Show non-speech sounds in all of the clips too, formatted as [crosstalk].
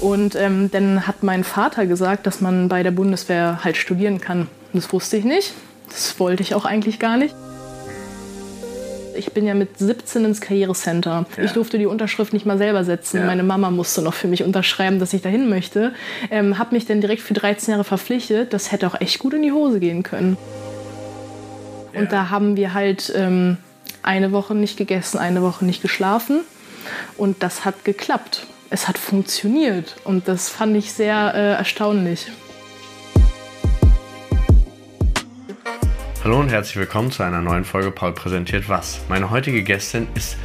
Und ähm, dann hat mein Vater gesagt, dass man bei der Bundeswehr halt studieren kann. Das wusste ich nicht. Das wollte ich auch eigentlich gar nicht. Ich bin ja mit 17 ins Karrierecenter. Ja. Ich durfte die Unterschrift nicht mal selber setzen. Ja. Meine Mama musste noch für mich unterschreiben, dass ich dahin möchte. Ähm, habe mich dann direkt für 13 Jahre verpflichtet. Das hätte auch echt gut in die Hose gehen können. Ja. Und da haben wir halt ähm, eine Woche nicht gegessen, eine Woche nicht geschlafen. Und das hat geklappt. Es hat funktioniert. Und das fand ich sehr äh, erstaunlich. Hallo und herzlich willkommen zu einer neuen Folge Paul präsentiert was. Meine heutige Gästin ist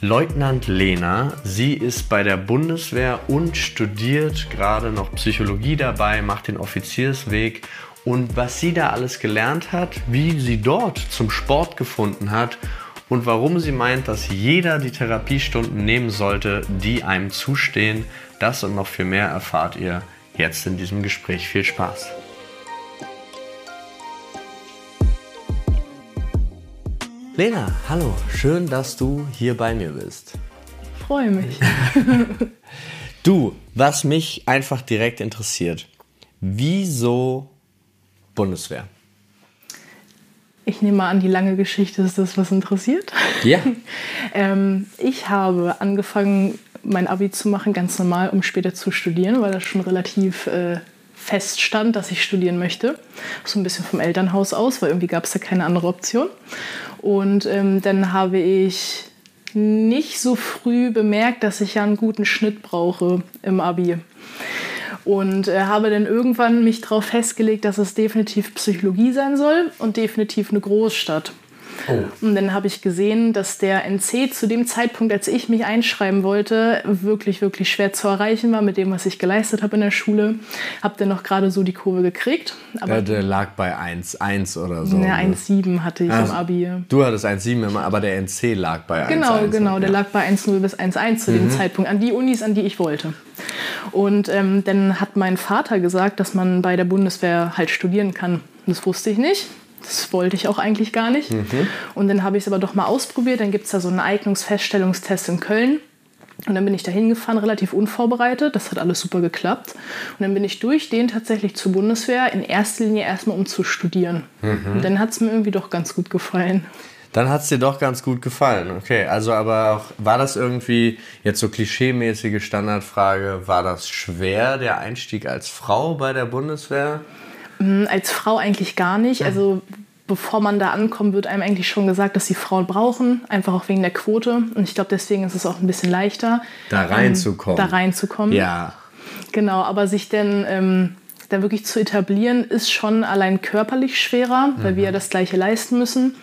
Leutnant Lena. Sie ist bei der Bundeswehr und studiert gerade noch Psychologie dabei, macht den Offiziersweg und was sie da alles gelernt hat, wie sie dort zum Sport gefunden hat und warum sie meint, dass jeder die Therapiestunden nehmen sollte, die einem zustehen. Das und noch viel mehr erfahrt ihr jetzt in diesem Gespräch. Viel Spaß! Lena, hallo, schön, dass du hier bei mir bist. Freue mich. [laughs] du, was mich einfach direkt interessiert, wieso Bundeswehr? Ich nehme mal an, die lange Geschichte ist das, was interessiert. Ja. [laughs] ähm, ich habe angefangen, mein Abi zu machen, ganz normal, um später zu studieren, weil das schon relativ äh, feststand, dass ich studieren möchte. So ein bisschen vom Elternhaus aus, weil irgendwie gab es da keine andere Option. Und ähm, dann habe ich nicht so früh bemerkt, dass ich ja einen guten Schnitt brauche im Abi und äh, habe dann irgendwann mich darauf festgelegt, dass es definitiv Psychologie sein soll und definitiv eine Großstadt. Oh. Und dann habe ich gesehen, dass der NC zu dem Zeitpunkt, als ich mich einschreiben wollte, wirklich, wirklich schwer zu erreichen war mit dem, was ich geleistet habe in der Schule. Habe dann noch gerade so die Kurve gekriegt. Aber ja, der lag bei 1,1 oder so. Ja, 1,7 hatte ich also, im Abi. Du hattest 1,7, aber der NC lag bei 1,1. Genau, 1, genau. Der lag bei 1,0 bis 1,1 zu mhm. dem Zeitpunkt. An die Unis, an die ich wollte. Und ähm, dann hat mein Vater gesagt, dass man bei der Bundeswehr halt studieren kann. Das wusste ich nicht. Das wollte ich auch eigentlich gar nicht. Mhm. Und dann habe ich es aber doch mal ausprobiert. Dann gibt es da so einen Eignungsfeststellungstest in Köln. Und dann bin ich da hingefahren, relativ unvorbereitet. Das hat alles super geklappt. Und dann bin ich durch den tatsächlich zur Bundeswehr, in erster Linie erstmal um zu studieren. Mhm. Und dann hat es mir irgendwie doch ganz gut gefallen. Dann hat es dir doch ganz gut gefallen. Okay, also aber auch, war das irgendwie jetzt so klischeemäßige Standardfrage, war das schwer, der Einstieg als Frau bei der Bundeswehr? Mm, als Frau eigentlich gar nicht. Also bevor man da ankommt, wird einem eigentlich schon gesagt, dass die Frauen brauchen, einfach auch wegen der Quote. Und ich glaube, deswegen ist es auch ein bisschen leichter, da reinzukommen. Ähm, da reinzukommen. Ja. Genau, aber sich denn ähm, da wirklich zu etablieren, ist schon allein körperlich schwerer, weil mhm. wir ja das Gleiche leisten müssen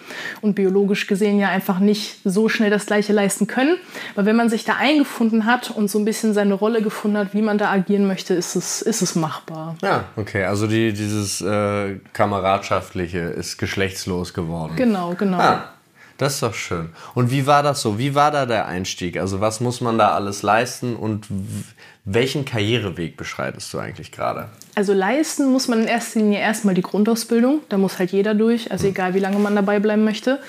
und biologisch gesehen ja einfach nicht so schnell das Gleiche leisten können. Aber wenn man sich da eingefunden hat und so ein bisschen seine Rolle gefunden hat, wie man da agieren möchte, ist es, ist es machbar. Ja, okay. Also die, dieses äh, Kameradschaftliche ist geschlechtslos geworden. Genau, genau. Ah. Das ist doch schön. Und wie war das so? Wie war da der Einstieg? Also was muss man da alles leisten und welchen Karriereweg beschreitest du eigentlich gerade? Also leisten muss man in erster Linie erstmal die Grundausbildung. Da muss halt jeder durch, also hm. egal wie lange man dabei bleiben möchte.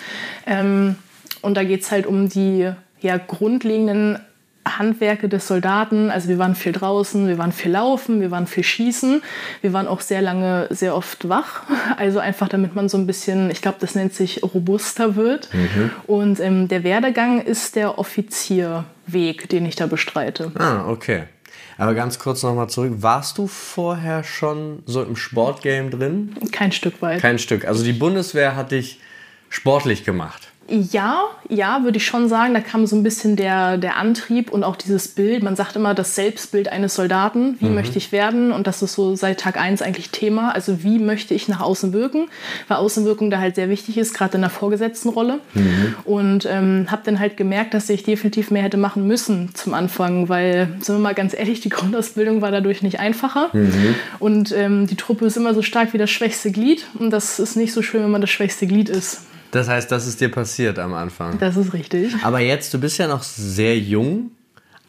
Ähm, und da geht es halt um die ja, grundlegenden Handwerke des Soldaten. Also wir waren viel draußen, wir waren viel laufen, wir waren viel schießen. Wir waren auch sehr lange, sehr oft wach. [laughs] Also einfach, damit man so ein bisschen, ich glaube, das nennt sich robuster wird. Mhm. Und ähm, der Werdegang ist der Offizierweg, den ich da bestreite. Ah, okay. Aber ganz kurz nochmal zurück. Warst du vorher schon so im Sportgame drin? Kein Stück weit. Kein Stück. Also die Bundeswehr hat dich sportlich gemacht. Ja, ja, würde ich schon sagen. Da kam so ein bisschen der, der Antrieb und auch dieses Bild. Man sagt immer das Selbstbild eines Soldaten. Wie mhm. möchte ich werden? Und das ist so seit Tag 1 eigentlich Thema. Also wie möchte ich nach außen wirken? Weil Außenwirkung da halt sehr wichtig ist, gerade in der Vorgesetztenrolle. Mhm. Und ähm, habe dann halt gemerkt, dass ich definitiv mehr hätte machen müssen zum Anfang. Weil, sind wir mal ganz ehrlich, die [laughs] Grundausbildung war dadurch nicht einfacher. Mhm. Und ähm, die Truppe ist immer so stark wie das schwächste Glied. Und das ist nicht so schön, wenn man das schwächste Glied ist. Das heißt, das ist dir passiert am Anfang. Das ist richtig. Aber jetzt, du bist ja noch sehr jung,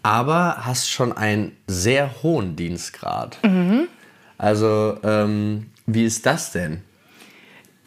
aber hast schon einen sehr hohen Dienstgrad. Mhm. Also, ähm, wie ist das denn?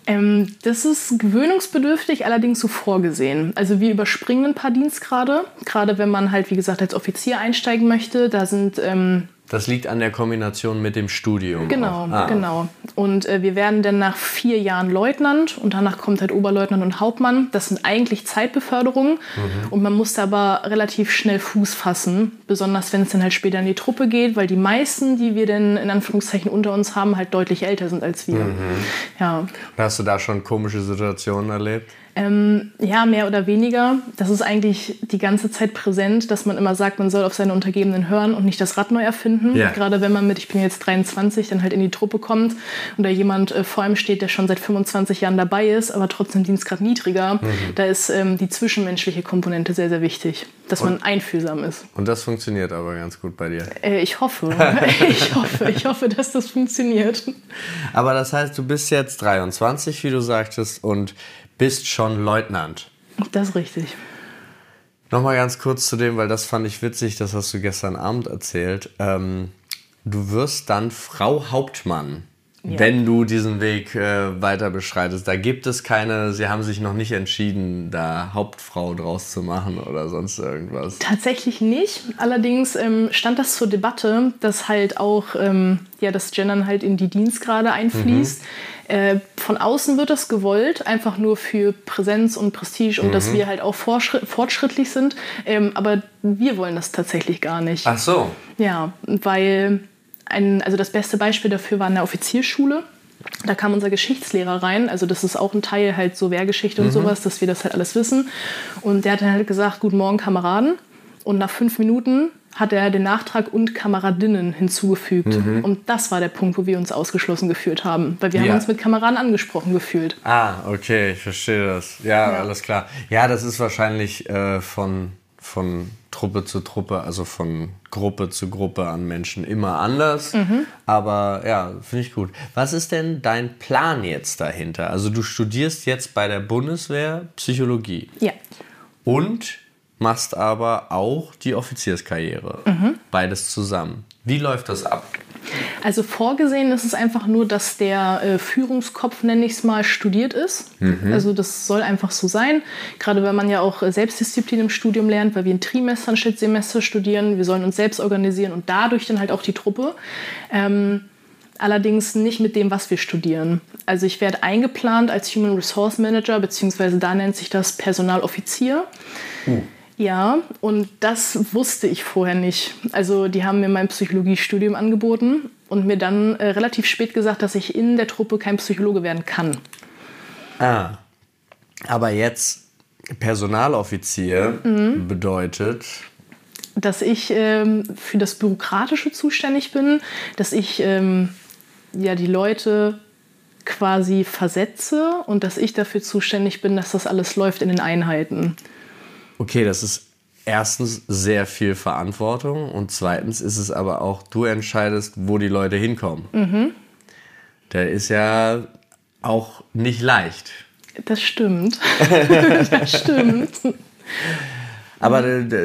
Ähm, das ist gewöhnungsbedürftig, allerdings so vorgesehen. Also wir überspringen ein paar Dienstgrade, gerade wenn man halt, wie gesagt, als Offizier einsteigen möchte. Da sind ähm, Das liegt an der Kombination mit dem Studium. Genau, ah. genau. Und äh, wir werden dann nach vier Jahren Leutnant und danach kommt halt Oberleutnant und Hauptmann. Das sind eigentlich Zeitbeförderungen mhm. und man muss aber relativ schnell Fuß fassen, besonders wenn es dann halt später in die Truppe geht, weil die meisten, die wir denn in Anführungszeichen unter uns haben, halt deutlich älter sind als wir. Mhm. Ja. Hast du da schon komische Situationen erlebt? Ähm, ja, mehr oder weniger. Das ist eigentlich die ganze Zeit präsent, dass man immer sagt, man soll auf seine Untergebenen hören und nicht das Rad neu erfinden. Ja. Gerade wenn man mit, ich bin jetzt 23, dann halt in die Truppe kommt und da jemand äh, vor einem steht, der schon seit 25 Jahren dabei ist, aber trotzdem Dienstgrad niedriger, mhm. da ist ähm, die zwischenmenschliche Komponente sehr, sehr wichtig, dass und, man einfühlsam ist. Und das funktioniert aber ganz gut bei dir. Äh, ich hoffe. [laughs] ich hoffe. Ich hoffe, dass das funktioniert. Aber das heißt, du bist jetzt 23, wie du sagtest, und bist schon Leutnant. Das ist richtig. Nochmal ganz kurz zu dem, weil das fand ich witzig, das hast du gestern Abend erzählt. Ähm, du wirst dann Frau Hauptmann, ja. wenn du diesen Weg äh, weiter beschreitest. Da gibt es keine, sie haben sich noch nicht entschieden, da Hauptfrau draus zu machen oder sonst irgendwas. Tatsächlich nicht. Allerdings ähm, stand das zur Debatte, dass halt auch ähm, ja, das Gendern halt in die Dienstgrade einfließt. Mhm äh, von außen wird das gewollt, einfach nur für Präsenz und Prestige und mhm. dass wir halt auch fortschrittlich sind. Ähm, aber wir wollen das tatsächlich gar nicht. Ach so. Ja, weil ein, also das beste Beispiel dafür war in der Offizierschule. Da kam unser Geschichtslehrer rein, also das ist auch ein Teil halt so Wehrgeschichte und mhm. sowas, dass wir das halt alles wissen. Und der hat dann halt gesagt, guten Morgen Kameraden. Und nach fünf Minuten hat er den Nachtrag und Kameradinnen hinzugefügt. Mhm. Und das war der Punkt, wo wir uns ausgeschlossen gefühlt haben, weil wir ja. haben uns mit Kameraden angesprochen gefühlt. Ah, okay, ich verstehe das. Ja, ja. alles klar. Ja, das ist wahrscheinlich äh, von, von Truppe zu Truppe, also von Gruppe zu Gruppe an Menschen immer anders. Mhm. Aber ja, finde ich gut. Was ist denn dein Plan jetzt dahinter? Also du studierst jetzt bei der Bundeswehr Psychologie. Ja. Und machst aber auch die Offizierskarriere. Mhm. Beides zusammen. Wie läuft das ab? Also vorgesehen ist es einfach nur, dass der äh, Führungskopf, nenne ich es mal, studiert ist. Mhm. Also das soll einfach so sein. Gerade wenn man ja auch äh, Selbstdisziplin im Studium lernt, weil wir in Trimestern statt Semester studieren. Wir sollen uns selbst organisieren und dadurch dann halt auch die Truppe. Ähm, allerdings nicht mit dem, was wir studieren. Also ich werde eingeplant als Human Resource Manager, beziehungsweise da nennt sich das Personaloffizier. Uh. Ja, und das wusste ich vorher nicht. Also die haben mir mein Psychologiestudium angeboten und mir dann äh, relativ spät gesagt, dass ich in der Truppe kein Psychologe werden kann. Ah, aber jetzt Personaloffizier mhm. bedeutet dass ich ähm, für das Bürokratische zuständig bin, dass ich ähm, ja, die Leute quasi versetze und dass ich dafür zuständig bin, dass das alles läuft in den Einheiten. Okay, das ist erstens sehr viel Verantwortung und zweitens ist es aber auch, du entscheidest, wo die Leute hinkommen. Mhm. Der ist ja auch nicht leicht. Das stimmt. [laughs] das stimmt. Aber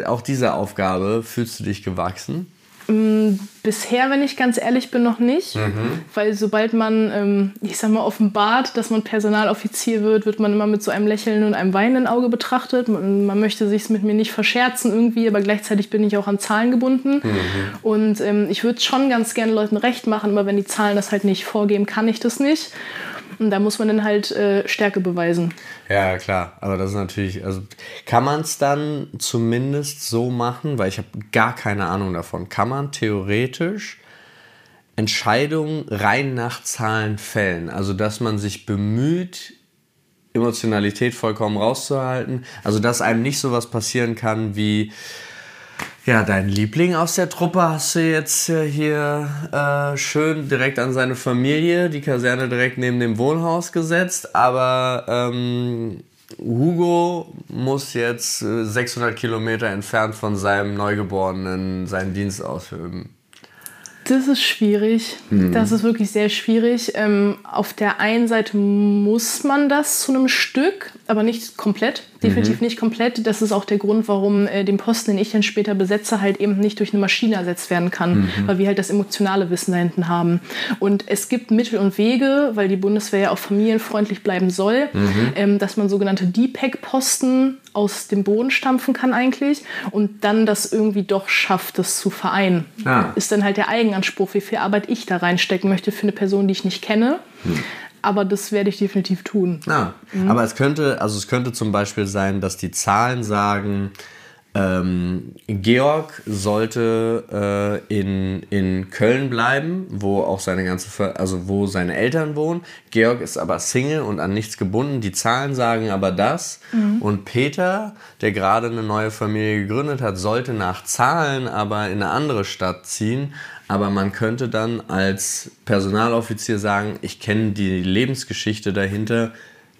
auch diese Aufgabe fühlst du dich gewachsen? Mm, bisher, wenn ich ganz ehrlich bin, noch nicht. Mhm. Weil sobald man, ähm, ich sag mal, offenbart, dass man Personaloffizier wird, wird man immer mit so einem Lächeln und einem weinenden Auge betrachtet. Man, man möchte sich mit mir nicht verscherzen irgendwie, aber gleichzeitig bin ich auch an Zahlen gebunden. Mhm. Und ähm, ich würde schon ganz gerne Leuten recht machen, aber wenn die Zahlen das halt nicht vorgeben, kann ich das nicht. Und da muss man dann halt äh, Stärke beweisen. Ja, klar. Aber das ist natürlich, also kann man es dann zumindest so machen, weil ich habe gar keine Ahnung davon. Kann man theoretisch Entscheidungen rein nach Zahlen fällen? Also, dass man sich bemüht, Emotionalität vollkommen rauszuhalten. Also, dass einem nicht sowas passieren kann wie ja, dein Liebling aus der Truppe hast du jetzt hier äh, schön direkt an seine Familie, die Kaserne direkt neben dem Wohnhaus gesetzt, aber ähm, Hugo muss jetzt 600 Kilometer entfernt von seinem Neugeborenen seinen Dienst ausüben. Das ist schwierig. Mhm. Das ist wirklich sehr schwierig. Ähm, auf der einen Seite muss man das zu einem Stück, aber nicht komplett. Definitiv mhm. nicht komplett. Das ist auch der Grund, warum äh, den Posten, den ich dann später besetze, halt eben nicht durch eine Maschine ersetzt werden kann, mhm. weil wir halt das emotionale Wissen da hinten haben. Und es gibt Mittel und Wege, weil die Bundeswehr ja auch familienfreundlich bleiben soll, mhm. ähm, dass man sogenannte DPEC-Posten aus dem Boden stampfen kann eigentlich und dann das irgendwie doch schafft, das zu vereinen. Ah. Ist dann halt der Eigenanspruch, wie viel Arbeit ich da reinstecken möchte für eine Person, die ich nicht kenne. Aber das werde ich definitiv tun. Ja, aber es könnte, also es könnte zum Beispiel sein, dass die Zahlen sagen, ähm, Georg sollte äh, in, in Köln bleiben, wo auch seine ganze, also wo seine Eltern wohnen. Georg ist aber Single und an nichts gebunden. Die Zahlen sagen aber das. Und Peter, der gerade eine neue Familie gegründet hat, sollte nach Zahlen aber in eine andere Stadt ziehen. Aber man könnte dann als Personaloffizier sagen, ich kenne die Lebensgeschichte dahinter.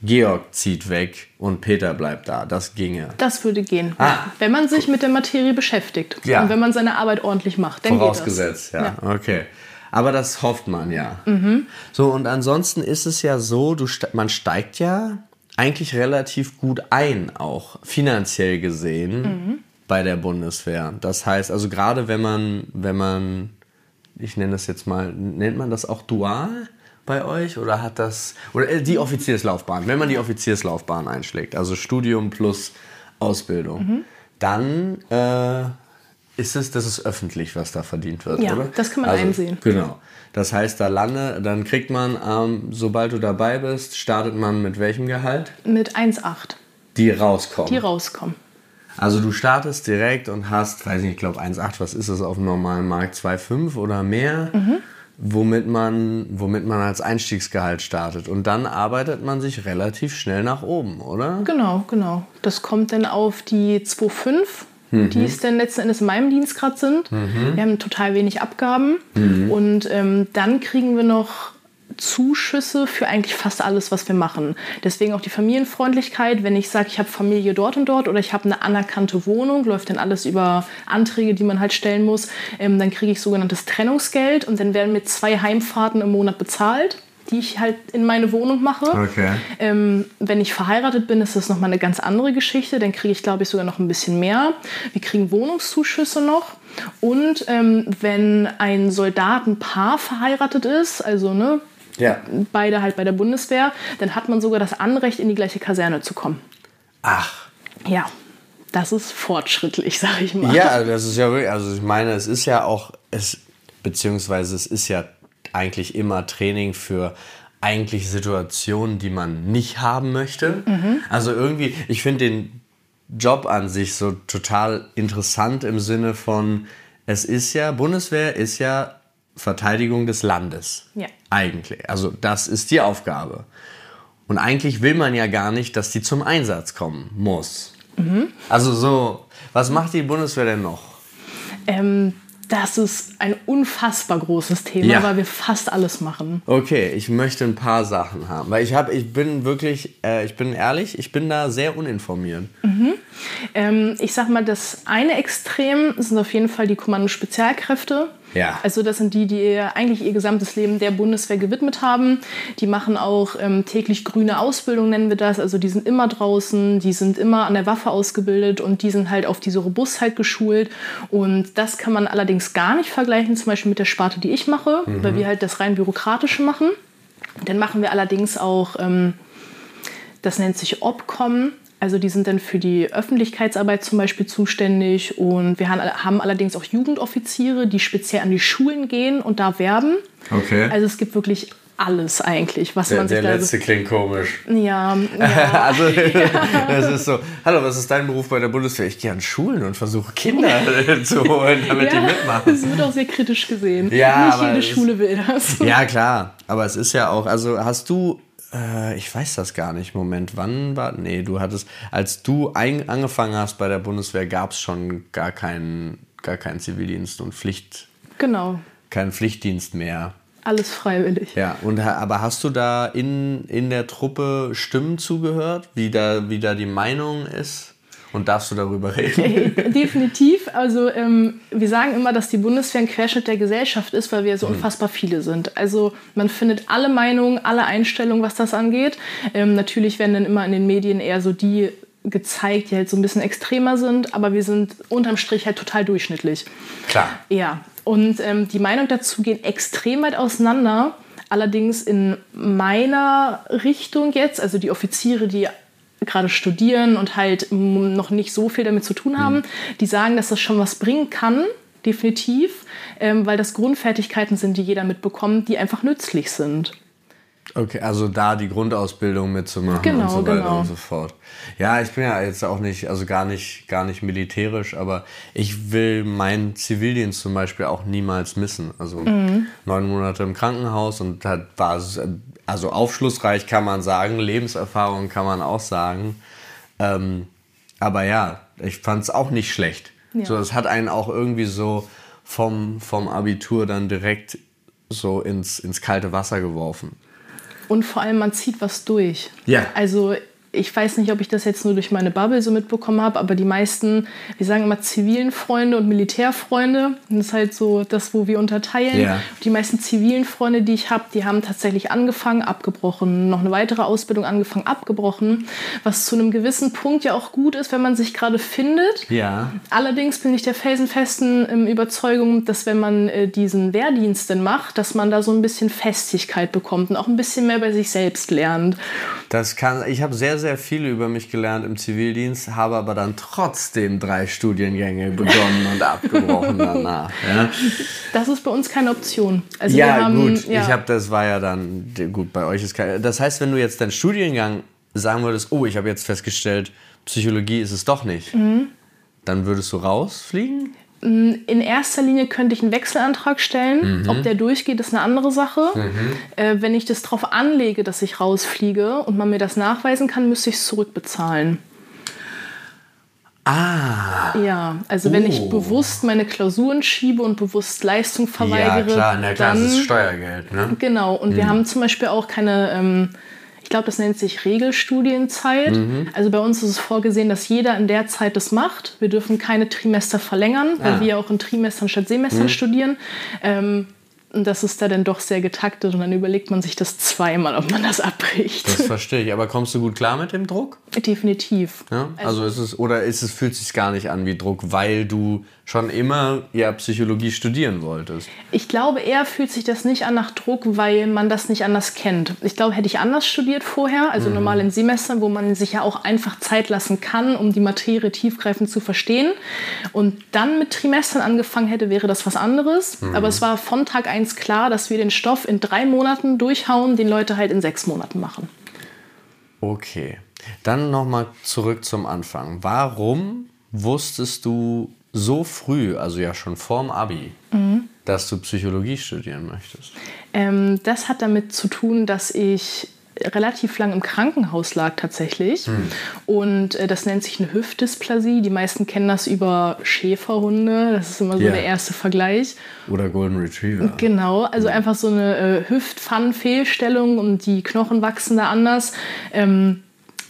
Georg zieht weg und Peter bleibt da. Das ginge. Das würde gehen, Ah. wenn man sich mit der Materie beschäftigt Ja. und wenn man seine Arbeit ordentlich macht. Dann Vorausgesetzt, geht das. ja. Okay. Aber das hofft man ja. So, und ansonsten ist es ja so, du, man steigt ja eigentlich relativ gut ein, auch finanziell gesehen, bei der Bundeswehr. Das heißt, also gerade wenn man, wenn man, ich nenne das jetzt mal, nennt man das auch dual? Bei euch oder hat das oder äh, die Offizierslaufbahn, wenn man die Offizierslaufbahn einschlägt, also Studium plus Ausbildung, dann äh, ist es, das ist öffentlich, was da verdient wird, Ja, oder? das kann man also, einsehen. Genau. Das heißt, da lande, dann kriegt man, ähm, sobald du dabei bist, startet man mit welchem Gehalt? Mit 1,8, Die rauskommen. die rauskommen. also du startest direkt und hast, weiß nicht, ich glaube 1,8, was ist das auf dem normalen Markt? 2,5 oder mehr? Mhm. Womit man, womit man als Einstiegsgehalt startet. Und dann arbeitet man sich relativ schnell nach oben, oder? Genau, genau. Das kommt dann auf die 2,5, Mhm. die es dann letzten Endes in meinem Dienstgrad sind. Wir haben total wenig Abgaben. Mhm. Und ähm, dann kriegen wir noch Zuschüsse für eigentlich fast alles, was wir machen. Deswegen auch die Familienfreundlichkeit. Wenn ich sage, ich habe Familie dort und dort oder ich habe eine anerkannte Wohnung, läuft dann alles über Anträge, die man halt stellen muss. Ähm, dann kriege ich sogenanntes Trennungsgeld und dann werden mir zwei Heimfahrten im Monat bezahlt, die ich halt in meine Wohnung mache. Okay. Ähm, wenn ich verheiratet bin, ist das nochmal eine ganz andere Geschichte. Dann kriege ich, glaube ich, sogar noch ein bisschen mehr. Wir kriegen Wohnungszuschüsse noch. Und ähm, wenn ein Soldatenpaar verheiratet ist, also ne, Ja. beide halt bei der Bundeswehr, dann hat man sogar das Anrecht, in die gleiche Kaserne zu kommen. Ach. Ja, das ist fortschrittlich, sage ich mal. Ja, das ist ja wirklich, also ich meine, es ist ja auch, es, beziehungsweise es ist ja eigentlich immer Training für eigentlich Situationen, die man nicht haben möchte. Also irgendwie, ich finde den Job an sich so total interessant im Sinne von, es ist ja, Bundeswehr ist ja Verteidigung des Landes. Ja. Eigentlich. Also das ist die Aufgabe. Und eigentlich will man ja gar nicht, dass die zum Einsatz kommen muss. Also so, was macht die Bundeswehr denn noch? Ähm, das ist ein unfassbar großes Thema, Ja. weil wir fast alles machen. Okay, ich möchte ein paar Sachen haben, weil ich habe, ich bin wirklich, äh, ich bin ehrlich, ich bin da sehr uninformiert. Ähm, ich sag mal, das eine Extrem sind auf jeden Fall die Kommando-Spezialkräfte. Ja. Also das sind die, die eigentlich ihr gesamtes Leben der Bundeswehr gewidmet haben. Die machen auch ähm, täglich grüne Ausbildung, nennen wir das. Also die sind immer draußen, die sind immer an der Waffe ausgebildet und die sind halt auf diese Robustheit geschult. Und das kann man allerdings gar nicht vergleichen, zum Beispiel mit der Sparte, die ich mache, weil wir halt das rein bürokratische machen. Dann machen wir allerdings auch, ähm, das nennt sich Obcom. Also die sind dann für die Öffentlichkeitsarbeit zum Beispiel zuständig. Und wir haben, allerdings auch Jugendoffiziere, die speziell an die Schulen gehen und da werben. Okay. Also es gibt wirklich alles eigentlich, was der man sich der da... letzte klingt komisch. ja, [laughs] ja. Also, [laughs] das ist so, hallo, was ist dein Beruf bei der Bundeswehr? Ich gehe an Schulen und versuche Kinder [laughs] zu holen, damit die ja, mitmachen. das wird auch sehr kritisch gesehen. Ja, Nicht jede Schule will das. Ja, klar. Aber es ist ja auch, also hast du, äh, ich weiß das gar nicht, Moment, wann war, nee, du hattest, als du ein, angefangen hast bei der Bundeswehr, gab es schon gar keinen, gar keinen Zivildienst und Pflicht, Genau, keinen Pflichtdienst mehr. alles freiwillig. Ja, und, aber hast du da in, in der Truppe Stimmen zugehört, wie da, wie da die Meinung ist? Und darfst du darüber reden? Definitiv. Also ähm, wir sagen immer, dass die Bundeswehr ein Querschnitt der Gesellschaft ist, weil wir so unfassbar viele sind. Also man findet alle Meinungen, alle Einstellungen, was das angeht. Ähm, natürlich werden dann immer in den Medien eher so die gezeigt, die halt so ein bisschen extremer sind, aber wir sind unterm Strich halt total durchschnittlich. Klar. Ja, und ähm, die Meinungen dazu gehen extrem weit auseinander. Allerdings in meiner Richtung jetzt, also die Offiziere, die gerade studieren und halt noch nicht so viel damit zu tun haben, mhm. die sagen, dass das schon was bringen kann, definitiv, ähm, weil das Grundfertigkeiten sind, die jeder mitbekommt, die einfach nützlich sind. Okay, also da die Grundausbildung mitzumachen genau, und so weiter genau. und so fort. Ja, ich bin ja jetzt auch nicht, also gar nicht, gar nicht militärisch, aber ich will meinen Zivildienst zum Beispiel auch niemals missen. Also mhm. neun Monate im Krankenhaus und hat, war also aufschlussreich kann man sagen, Lebenserfahrung kann man auch sagen. Ähm, aber ja, ich fand es auch nicht schlecht. Ja. So, es hat einen auch irgendwie so vom, vom Abitur dann direkt so ins, ins kalte Wasser geworfen. Und vor allem, man zieht was durch. Ja. Also ich weiß nicht, ob ich das jetzt nur durch meine Bubble so mitbekommen habe, aber die meisten, wir sagen immer zivilen Freunde und Militärfreunde, das ist halt so das, wo wir unterteilen. Ja. Die meisten zivilen Freunde, die ich habe, die haben tatsächlich angefangen, abgebrochen, noch eine weitere Ausbildung angefangen, abgebrochen, was zu einem gewissen Punkt ja auch gut ist, wenn man sich gerade findet. Ja. Allerdings bin ich der felsenfesten ähm, Überzeugung, dass wenn man äh, diesen Wehrdienst denn macht, dass man da so ein bisschen Festigkeit bekommt und auch ein bisschen mehr bei sich selbst lernt. Das kann, ich habe sehr, sehr viel über mich gelernt im Zivildienst, habe aber dann trotzdem drei Studiengänge begonnen und abgebrochen [laughs] danach. Ja. Das ist bei uns keine Option. Also ja, haben, gut. Ja. Ich habe, das war ja dann, gut, bei euch ist keine. Das heißt, wenn du jetzt deinen Studiengang sagen würdest, oh, ich habe jetzt festgestellt, Psychologie ist es doch nicht, mhm. dann würdest du rausfliegen? In erster Linie könnte ich einen Wechselantrag stellen. Mhm. Ob der durchgeht, ist eine andere Sache. Mhm. Äh, wenn ich das darauf anlege, dass ich rausfliege und man mir das nachweisen kann, müsste ich es zurückbezahlen. Ah. Ja, also oh. wenn ich oh. bewusst meine Klausuren schiebe und bewusst Leistung verweigere. Ja, klar, na klar, dann, das ist Steuergeld. Ne? Genau, und mhm. wir haben zum Beispiel auch keine. Ähm, ich glaube, das nennt sich Regelstudienzeit. Mhm. Also bei uns ist es vorgesehen, dass jeder in der Zeit das macht. Wir dürfen keine Trimester verlängern, weil ah. wir auch in Trimestern statt Semestern mhm. studieren. Ähm, und das ist da dann doch sehr getaktet und dann überlegt man sich das zweimal, ob man das abbricht. Das [laughs] verstehe ich. Aber kommst du gut klar mit dem Druck? Definitiv. Ja? Also, also ist es, oder ist es, fühlt es sich gar nicht an wie Druck, weil du schon immer ja Psychologie studieren wolltest? Ich glaube, eher fühlt sich das nicht an nach Druck, weil man das nicht anders kennt. Ich glaube, hätte ich anders studiert vorher, also mhm. normal in Semestern, wo man sich ja auch einfach Zeit lassen kann, um die Materie tiefgreifend zu verstehen und dann mit Trimestern angefangen hätte, wäre das was anderes. Mhm. Aber es war von Tag 1 klar, dass wir den Stoff in drei Monaten durchhauen, den Leute halt in sechs Monaten machen. Okay. Dann nochmal zurück zum Anfang. Warum wusstest du so früh, also ja schon vorm Abi, mhm. dass du Psychologie studieren möchtest? Ähm, das hat damit zu tun, dass ich relativ lang im Krankenhaus lag tatsächlich. Mhm. Und äh, das nennt sich eine Hüftdysplasie. Die meisten kennen das über Schäferhunde. Das ist immer so yeah. der erste Vergleich. Oder Golden Retriever. Genau, also mhm. einfach so eine äh, Hüftpfannenfehlstellung und die Knochen wachsen da anders. Ähm,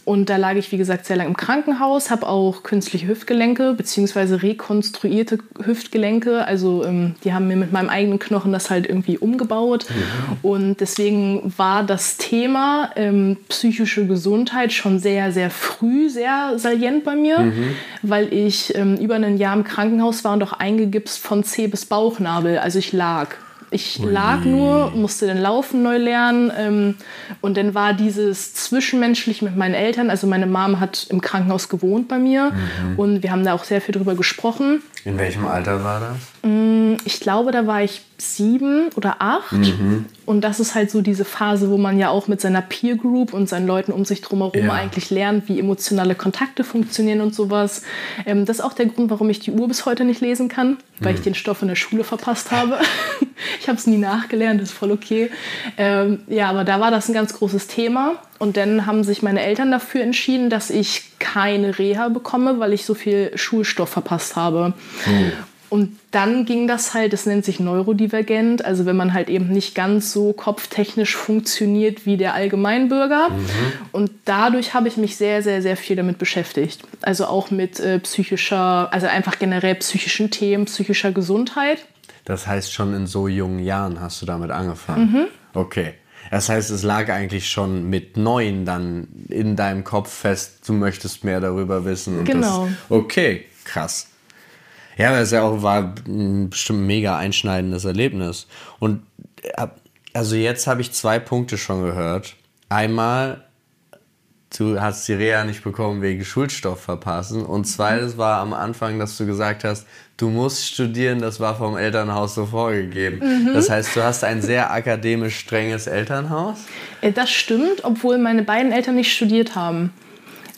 und da lag ich, wie gesagt, sehr lange im Krankenhaus, habe auch künstliche Hüftgelenke bzw. rekonstruierte Hüftgelenke. Also ähm, die haben mir mit meinem eigenen Knochen das halt irgendwie umgebaut. Ja. Und deswegen war das Thema ähm, psychische Gesundheit schon sehr, sehr früh sehr salient bei mir, mhm. weil ich ähm, über ein Jahr im Krankenhaus war und auch eingegipst von Zeh bis Bauchnabel. Also ich lag. Ich Ui. lag nur, musste dann Laufen neu lernen ähm, und dann war dieses Zwischenmenschlich mit meinen Eltern. Also meine Mom hat im Krankenhaus gewohnt bei mir mhm. und wir haben da auch sehr viel drüber gesprochen. In welchem Alter war das? Mm, ich glaube, da war ich sieben oder acht. Mhm. Und das ist halt so diese Phase, wo man ja auch mit seiner Peer Group und seinen Leuten um sich drumherum ja. eigentlich lernt, wie emotionale Kontakte funktionieren und sowas. Ähm, das ist auch der Grund, warum ich die Uhr bis heute nicht lesen kann, weil mhm. ich den Stoff in der Schule verpasst habe. [laughs] ich habe es nie nachgelernt, ist voll okay. Ähm, ja, aber da war das ein ganz großes Thema. Und dann haben sich meine Eltern dafür entschieden, dass ich keine Reha bekomme, weil ich so viel Schulstoff verpasst habe. Mhm. Und dann ging das halt, das nennt sich neurodivergent, also wenn man halt eben nicht ganz so kopftechnisch funktioniert wie der Allgemeinbürger. Mhm. Und dadurch habe ich mich sehr, sehr, sehr viel damit beschäftigt. Also auch mit äh, psychischer, also einfach generell psychischen Themen, psychischer Gesundheit. Das heißt, schon in so jungen Jahren hast du damit angefangen. Mhm. Okay. Das heißt, es lag eigentlich schon mit neun dann in deinem Kopf fest, du möchtest mehr darüber wissen. genau. Das, okay, krass. Ja, das ja auch war ein bestimmt mega einschneidendes Erlebnis. Und also jetzt habe ich zwei Punkte schon gehört. Einmal du hast die Reha nicht bekommen wegen Schulstoff verpassen. Und zweites war am Anfang, dass du gesagt hast, du musst studieren, das war vom Elternhaus so vorgegeben. Mhm. Das heißt, du hast ein sehr akademisch strenges Elternhaus? Äh, das stimmt, obwohl meine beiden Eltern nicht studiert haben.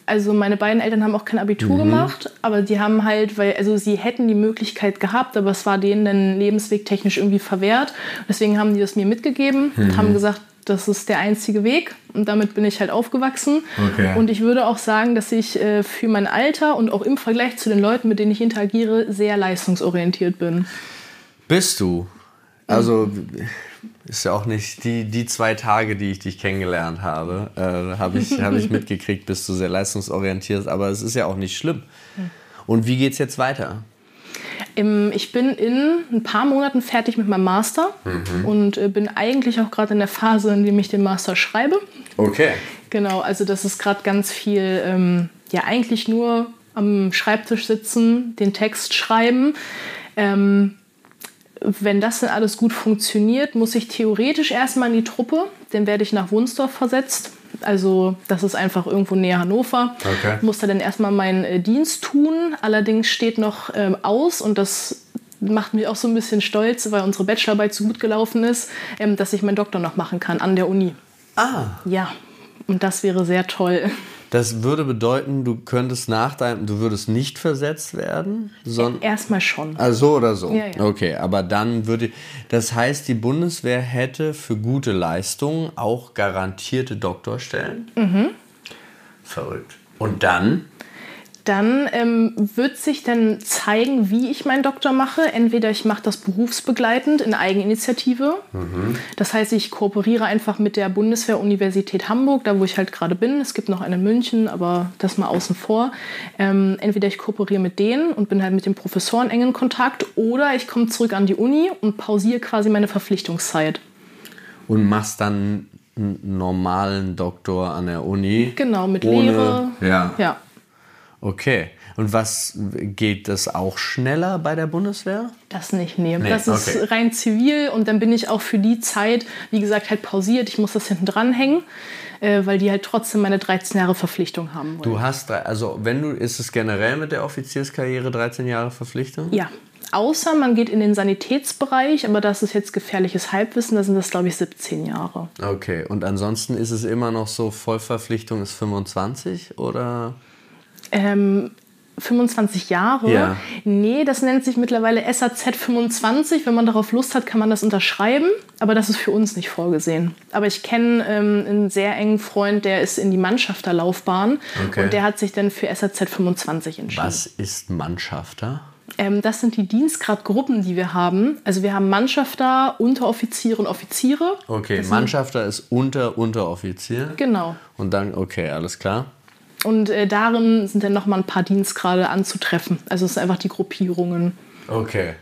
Also meine beiden Eltern haben auch kein Abitur mhm. gemacht, aber die haben halt, weil, also sie hätten die Möglichkeit gehabt, aber es war denen dann lebenswegtechnisch irgendwie verwehrt. Deswegen haben die das mir mitgegeben mhm. und haben gesagt, das ist der einzige Weg und damit bin ich halt aufgewachsen. Okay. Und ich würde auch sagen, dass ich äh, für mein Alter und auch im Vergleich zu den Leuten, mit denen ich interagiere, sehr leistungsorientiert bin. Bist du? Also ist ja auch nicht die, die zwei Tage, die ich dich kennengelernt habe, äh, habe ich, hab ich [laughs] mitgekriegt, bist du sehr leistungsorientiert, aber es ist ja auch nicht schlimm. Und wie geht es jetzt weiter? Ich bin in ein paar Monaten fertig mit meinem Master mhm. und äh, bin eigentlich auch gerade in der Phase, in der ich den Master schreibe. Okay. Genau, also das ist gerade ganz viel, ähm, ja eigentlich nur am Schreibtisch sitzen, den Text schreiben. Ähm, wenn das dann alles gut funktioniert, muss ich theoretisch erstmal in die Truppe. Dann werde ich nach Wunsdorf versetzt. Also das ist einfach irgendwo näher Hannover. Okay. Muss da dann erstmal meinen äh, Dienst tun. Allerdings steht noch ähm, aus und das macht mich auch so ein bisschen stolz, weil unsere Bachelorarbeit so gut gelaufen ist, ähm, dass ich meinen Doktor noch machen kann an der Uni. Ah. Ja, und das wäre sehr toll. Das würde bedeuten, du könntest nach deinem, du würdest nicht versetzt werden, sondern erstmal schon. Also so oder so. Ja, ja. Okay, aber dann würde, das heißt, die Bundeswehr hätte für gute Leistungen auch garantierte Doktorstellen. Mhm. Verrückt. Und dann? Dann ähm, wird sich dann zeigen, wie ich meinen Doktor mache. Entweder ich mache das berufsbegleitend in Eigeninitiative. Mhm. Das heißt, ich kooperiere einfach mit der Bundeswehr-Universität Hamburg, da wo ich halt gerade bin. Es gibt noch eine in München, aber das mal außen vor. Ähm, entweder ich kooperiere mit denen und bin halt mit den Professoren eng in Kontakt oder ich komme zurück an die Uni und pausiere quasi meine Verpflichtungszeit. Und machst dann einen normalen Doktor an der Uni? Genau, mit ohne, Lehre. Ja. ja. Okay. Und was geht das auch schneller bei der Bundeswehr? Das nicht, nee. nee das ist okay. rein zivil und dann bin ich auch für die Zeit, wie gesagt, halt pausiert. Ich muss das hinten dranhängen, äh, weil die halt trotzdem meine 13 Jahre Verpflichtung haben wollen. Du hast, also wenn du, ist es generell mit der Offizierskarriere 13 Jahre Verpflichtung? Ja. Außer man geht in den Sanitätsbereich, aber das ist jetzt gefährliches Halbwissen, da sind das, glaube ich, 17 Jahre. Okay, und ansonsten ist es immer noch so, Vollverpflichtung ist 25 oder? Ähm, 25 Jahre. Ja. Nee, das nennt sich mittlerweile SAZ 25. Wenn man darauf Lust hat, kann man das unterschreiben. Aber das ist für uns nicht vorgesehen. Aber ich kenne ähm, einen sehr engen Freund, der ist in die Mannschafterlaufbahn. Okay. Und der hat sich dann für SAZ 25 entschieden. Was ist Mannschafter? Ähm, das sind die Dienstgradgruppen, die wir haben. Also wir haben Mannschafter, Unteroffiziere und Offiziere. Okay, Mannschafter ist unter Unteroffizier. Genau. Und dann, okay, alles klar. Und äh, darin sind dann nochmal ein paar Dienstgrade anzutreffen. Also es sind einfach die Gruppierungen. Okay.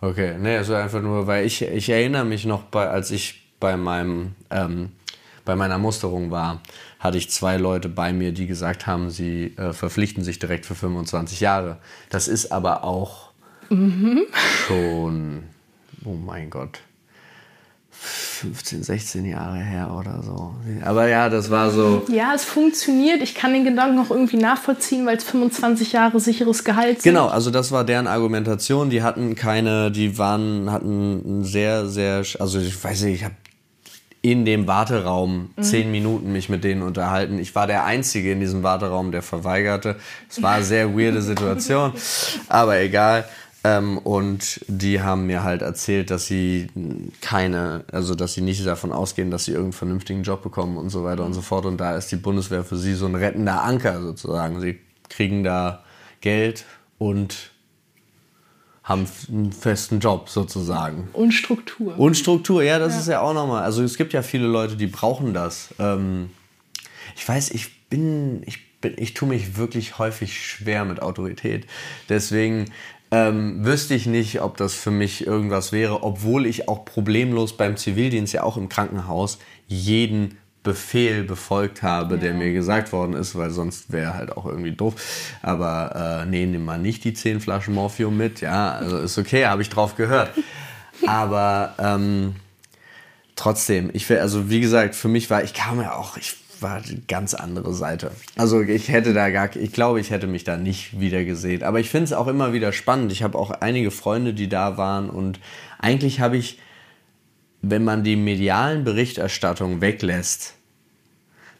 Okay. Nee, also einfach nur, weil ich, ich erinnere mich noch, bei, als ich bei meinem ähm, bei meiner Musterung war, hatte ich zwei Leute bei mir, die gesagt haben, sie äh, verpflichten sich direkt für 25 Jahre. Das ist aber auch mhm. schon, oh mein Gott, 15, 16 Jahre her oder so. Aber ja, das war so. Ja, es funktioniert. Ich kann den Gedanken auch irgendwie nachvollziehen, weil es 25 Jahre sicheres Gehalt sind. Genau, also das war deren Argumentation. Die hatten keine, die waren, hatten sehr, sehr, also ich weiß nicht, ich habe in dem Warteraum mhm. zehn Minuten mich mit denen unterhalten. Ich war der Einzige in diesem Warteraum, der verweigerte. Es war eine sehr weirde Situation, [laughs] aber egal. Ähm, und die haben mir halt erzählt, dass sie keine, also dass sie nicht davon ausgehen, dass sie irgendeinen vernünftigen Job bekommen und so weiter und so fort. Und da ist die Bundeswehr für sie so ein rettender Anker sozusagen. Sie kriegen da Geld und haben einen festen Job sozusagen. Und Struktur. Und Struktur, ja, das ja. ist ja auch nochmal. Also es gibt ja viele Leute, die brauchen das. Ähm, ich weiß, ich bin, ich bin, ich tue mich wirklich häufig schwer mit Autorität. Deswegen ähm, wüsste ich nicht, ob das für mich irgendwas wäre, obwohl ich auch problemlos beim Zivildienst ja auch im Krankenhaus jeden Befehl befolgt habe, ja. der mir gesagt worden ist, weil sonst wäre halt auch irgendwie doof. Aber äh, nee, nimm mal nicht die 10 Flaschen Morphium mit, ja, also ist okay, habe ich drauf gehört. [laughs] Aber ähm, trotzdem, ich also wie gesagt, für mich war, ich kam ja auch, ich war die ganz andere Seite. Also ich hätte da gar, ich glaube, ich hätte mich da nicht wieder gesehen. Aber ich finde es auch immer wieder spannend. Ich habe auch einige Freunde, die da waren und eigentlich habe ich, wenn man die medialen Berichterstattungen weglässt,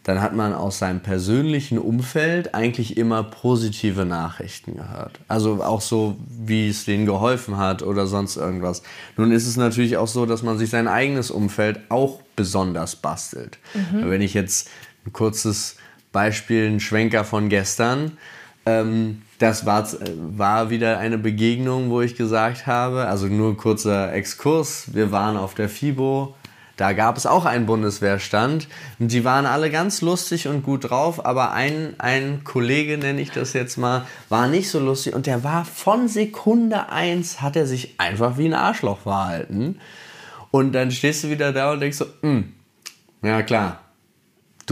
dann hat man aus seinem persönlichen Umfeld eigentlich immer positive Nachrichten gehört. Also auch so, wie es denen geholfen hat oder sonst irgendwas. Nun ist es natürlich auch so, dass man sich sein eigenes Umfeld auch besonders bastelt. Mhm. Wenn ich jetzt ein kurzes Beispiel, ein Schwenker von gestern, ähm, das war, war wieder eine Begegnung, wo ich gesagt habe, also nur ein kurzer Exkurs, wir waren auf der FIBO, da gab es auch einen Bundeswehrstand. Und die waren alle ganz lustig und gut drauf, aber ein, ein Kollege, nenne ich das jetzt mal, war nicht so lustig. Und der war von Sekunde eins, hat er sich einfach wie ein Arschloch verhalten. Und dann stehst du wieder da und denkst so, hm, ja klar,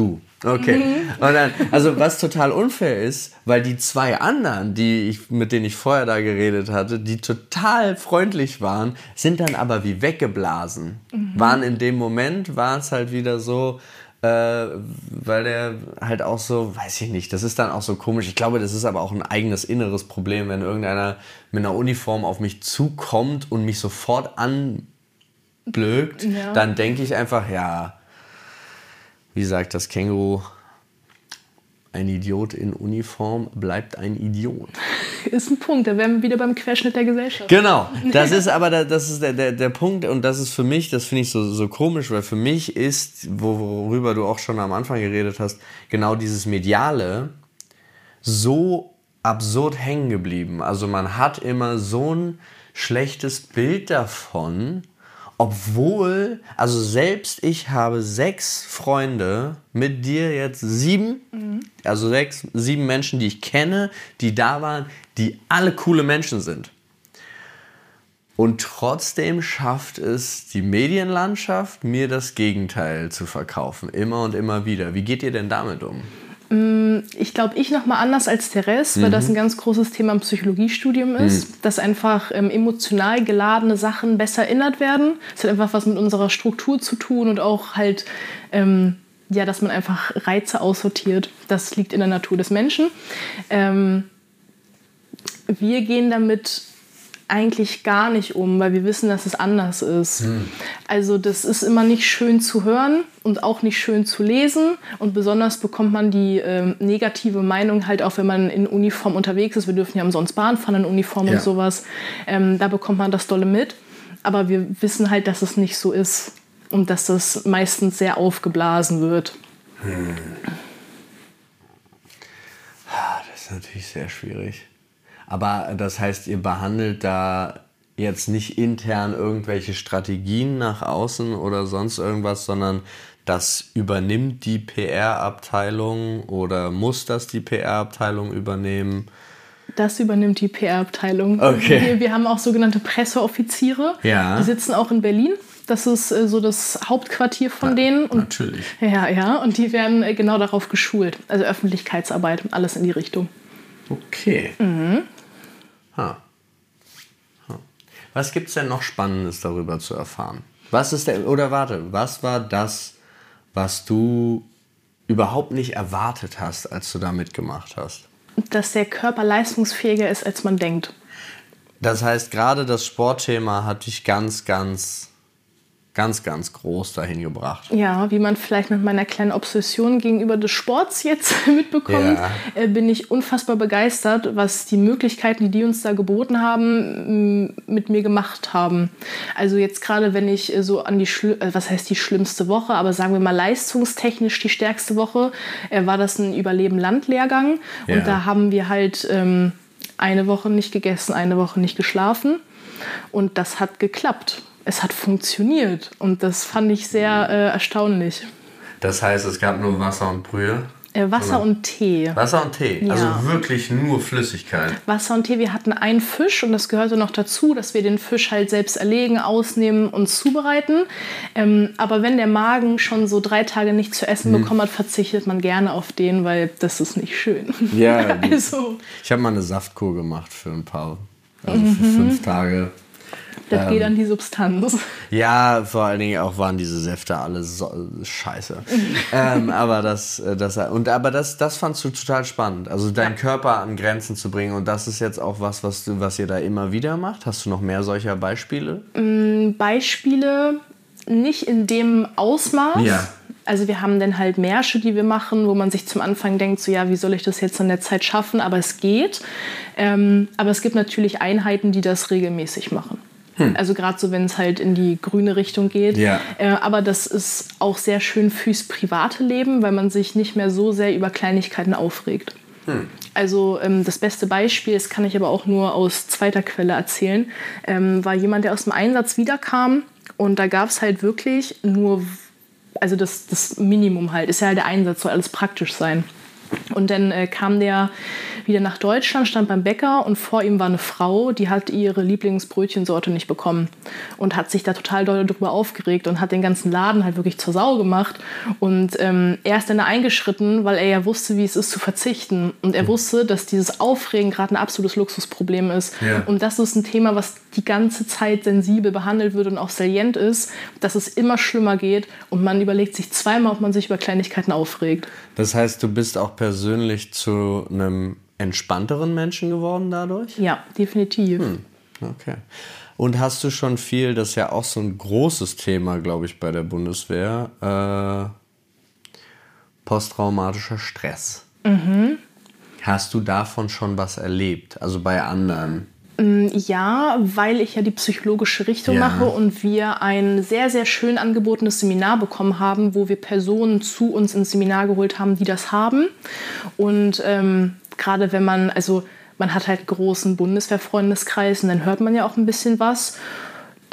du, Okay. Mhm. Und dann, also was total unfair ist, weil die zwei anderen, die ich, mit denen ich vorher da geredet hatte, die total freundlich waren, sind dann aber wie weggeblasen. Mhm. Waren in dem Moment, war es halt wieder so, äh, weil der halt auch so, weiß ich nicht, das ist dann auch so komisch. Ich glaube, das ist aber auch ein eigenes inneres Problem, wenn irgendeiner mit einer Uniform auf mich zukommt und mich sofort anblökt, ja. dann denke ich einfach, ja, wie sagt das Känguru, ein Idiot in Uniform bleibt ein Idiot. [laughs] Ist ein Punkt, da wären wir wieder beim Querschnitt der Gesellschaft. Genau, das [laughs] ist aber der, das ist der, der, der Punkt und das ist für mich, das finde ich so, so komisch, weil für mich ist, worüber du auch schon am Anfang geredet hast, genau dieses Mediale so absurd hängen geblieben. Also man hat immer so ein schlechtes Bild davon, obwohl, also selbst ich habe sechs Freunde, mit dir jetzt sieben, mhm. also sechs, sieben Menschen, die ich kenne, die da waren, die alle coole Menschen sind. Und trotzdem schafft es die Medienlandschaft, mir das Gegenteil zu verkaufen. Immer und immer wieder. Wie geht ihr denn damit um? Ich glaube, ich noch mal anders als mhm. weil das ein ganz großes Thema im Psychologiestudium ist, mhm. dass einfach ähm, emotional geladene Sachen besser erinnert werden. Es hat einfach was mit unserer Struktur zu tun und auch halt, ähm, ja, dass man einfach Reize aussortiert. Das liegt in der Natur des Menschen. Ähm, wir gehen damit eigentlich gar nicht um, weil wir wissen, dass es anders ist. Hm. Also das ist immer nicht schön zu hören und auch nicht schön zu lesen und besonders bekommt man die ähm, negative Meinung halt auch, wenn man in Uniform unterwegs ist. Wir dürfen ja umsonst Bahn fahren in Uniform ja. und sowas. Ähm, da bekommt man das dolle mit. Aber wir wissen halt, dass es nicht so ist und dass das meistens sehr aufgeblasen wird. Hm. Das ist natürlich sehr schwierig. Aber das heißt, ihr behandelt da jetzt nicht intern irgendwelche Strategien nach außen oder sonst irgendwas, sondern das übernimmt die PR-Abteilung oder muss das die PR-Abteilung übernehmen? Das übernimmt die PR-Abteilung. Okay. Wir, wir, haben auch sogenannte Presseoffiziere. Ja. Die sitzen auch in Berlin. Das ist äh, so das Hauptquartier von ja, denen. Und, natürlich. Ja, ja. Und die werden äh, genau darauf geschult. Also Öffentlichkeitsarbeit, alles in die Richtung. Okay. Mhm. Ha. ha. Was gibt es denn noch Spannendes darüber zu erfahren? Was ist der, oder warte, was war das, was du überhaupt nicht erwartet hast, als du da mitgemacht hast? Dass der Körper leistungsfähiger ist, als man denkt. Das heißt, gerade das Sportthema hat dich ganz, ganz ganz, ganz groß dahin gebracht. Ja, wie man vielleicht mit meiner kleinen Obsession gegenüber des Sports jetzt [laughs] mitbekommt, ja. äh, bin ich unfassbar begeistert, was die Möglichkeiten, die die uns da geboten haben, mit mir gemacht haben. Also jetzt gerade, wenn ich äh, so an die, äh, was heißt die schlimmste Woche, aber sagen wir mal leistungstechnisch die stärkste Woche, war das ein Überleben-Land-Lehrgang. Ja. Und da haben wir halt ähm, eine Woche nicht gegessen, eine Woche nicht geschlafen. Und das hat geklappt es hat funktioniert. Und das fand ich sehr äh, erstaunlich. Das heißt, es gab nur Wasser und Brühe? Äh, Wasser Oder? und Tee. Wasser und Tee, also ja. also wirklich nur Flüssigkeit. Wasser und Tee, wir hatten einen Fisch und das gehörte noch dazu, dass wir den Fisch halt selbst erlegen, ausnehmen und zubereiten. Ähm, aber wenn der Magen schon so drei Tage nicht zu essen hm. bekommen hat, verzichtet man gerne auf den, weil das ist nicht schön. Ja, [laughs] also. ich habe mal eine Saftkur gemacht für ein paar, also für mhm. fünf Tage Das geht an die Substanz. Ja, vor allen Dingen auch waren diese Säfte alle so, scheiße. [laughs] ähm, aber das, äh, das, und, aber das, das fandst du total spannend. Also deinen Körper an Grenzen zu bringen. Und das ist jetzt auch was, was, du, was ihr da immer wieder macht. Hast du noch mehr solcher Beispiele? Beispiele nicht in dem Ausmaß. Ja. Also wir haben dann halt Märsche, die wir machen, wo man sich zum Anfang denkt, so ja, wie soll ich das jetzt in der Zeit schaffen? Aber es geht. Ähm, aber es gibt natürlich Einheiten, die das regelmäßig machen. Also gerade so, wenn es halt in die grüne Richtung geht. Ja. Äh, aber das ist auch sehr schön fürs private Leben, weil man sich nicht mehr so sehr über Kleinigkeiten aufregt. Also ähm, das beste Beispiel, das kann ich aber auch nur aus zweiter Quelle erzählen, ähm, war jemand, der aus dem Einsatz wiederkam und da gab es halt wirklich nur, also das, das Minimum halt, ist ja halt der Einsatz, soll alles praktisch sein. Und dann äh, kam der wieder nach Deutschland, stand beim Bäcker und vor ihm war eine Frau, die hat ihre Lieblingsbrötchensorte nicht bekommen und hat sich da total doll darüber aufgeregt und hat den ganzen Laden halt wirklich zur Sau gemacht. Und ähm, er ist dann da eingeschritten, weil er ja wusste, wie es ist zu verzichten. Und er wusste, dass dieses Aufregen gerade ein absolutes Luxusproblem ist. Ja. Und das ist ein Thema, was die ganze Zeit sensibel behandelt wird und auch salient ist, dass es immer schlimmer geht und man überlegt sich zweimal, ob man sich über Kleinigkeiten aufregt. Das heißt, du bist auch persönlich zu einem entspannteren Menschen geworden dadurch? Ja, definitiv. Okay. Und hast du schon viel, das ist ja auch so ein großes Thema, glaube ich, bei der Bundeswehr, äh, posttraumatischer Stress. Hast du davon schon was erlebt? Also bei anderen? Ja, weil ich ja die psychologische Richtung Ja. mache und wir ein sehr, sehr schön angebotenes Seminar bekommen haben, wo wir Personen zu uns ins Seminar geholt haben, die das haben. Und ähm, gerade wenn man, also man hat halt großen Bundeswehrfreundeskreis und dann hört man ja auch ein bisschen was.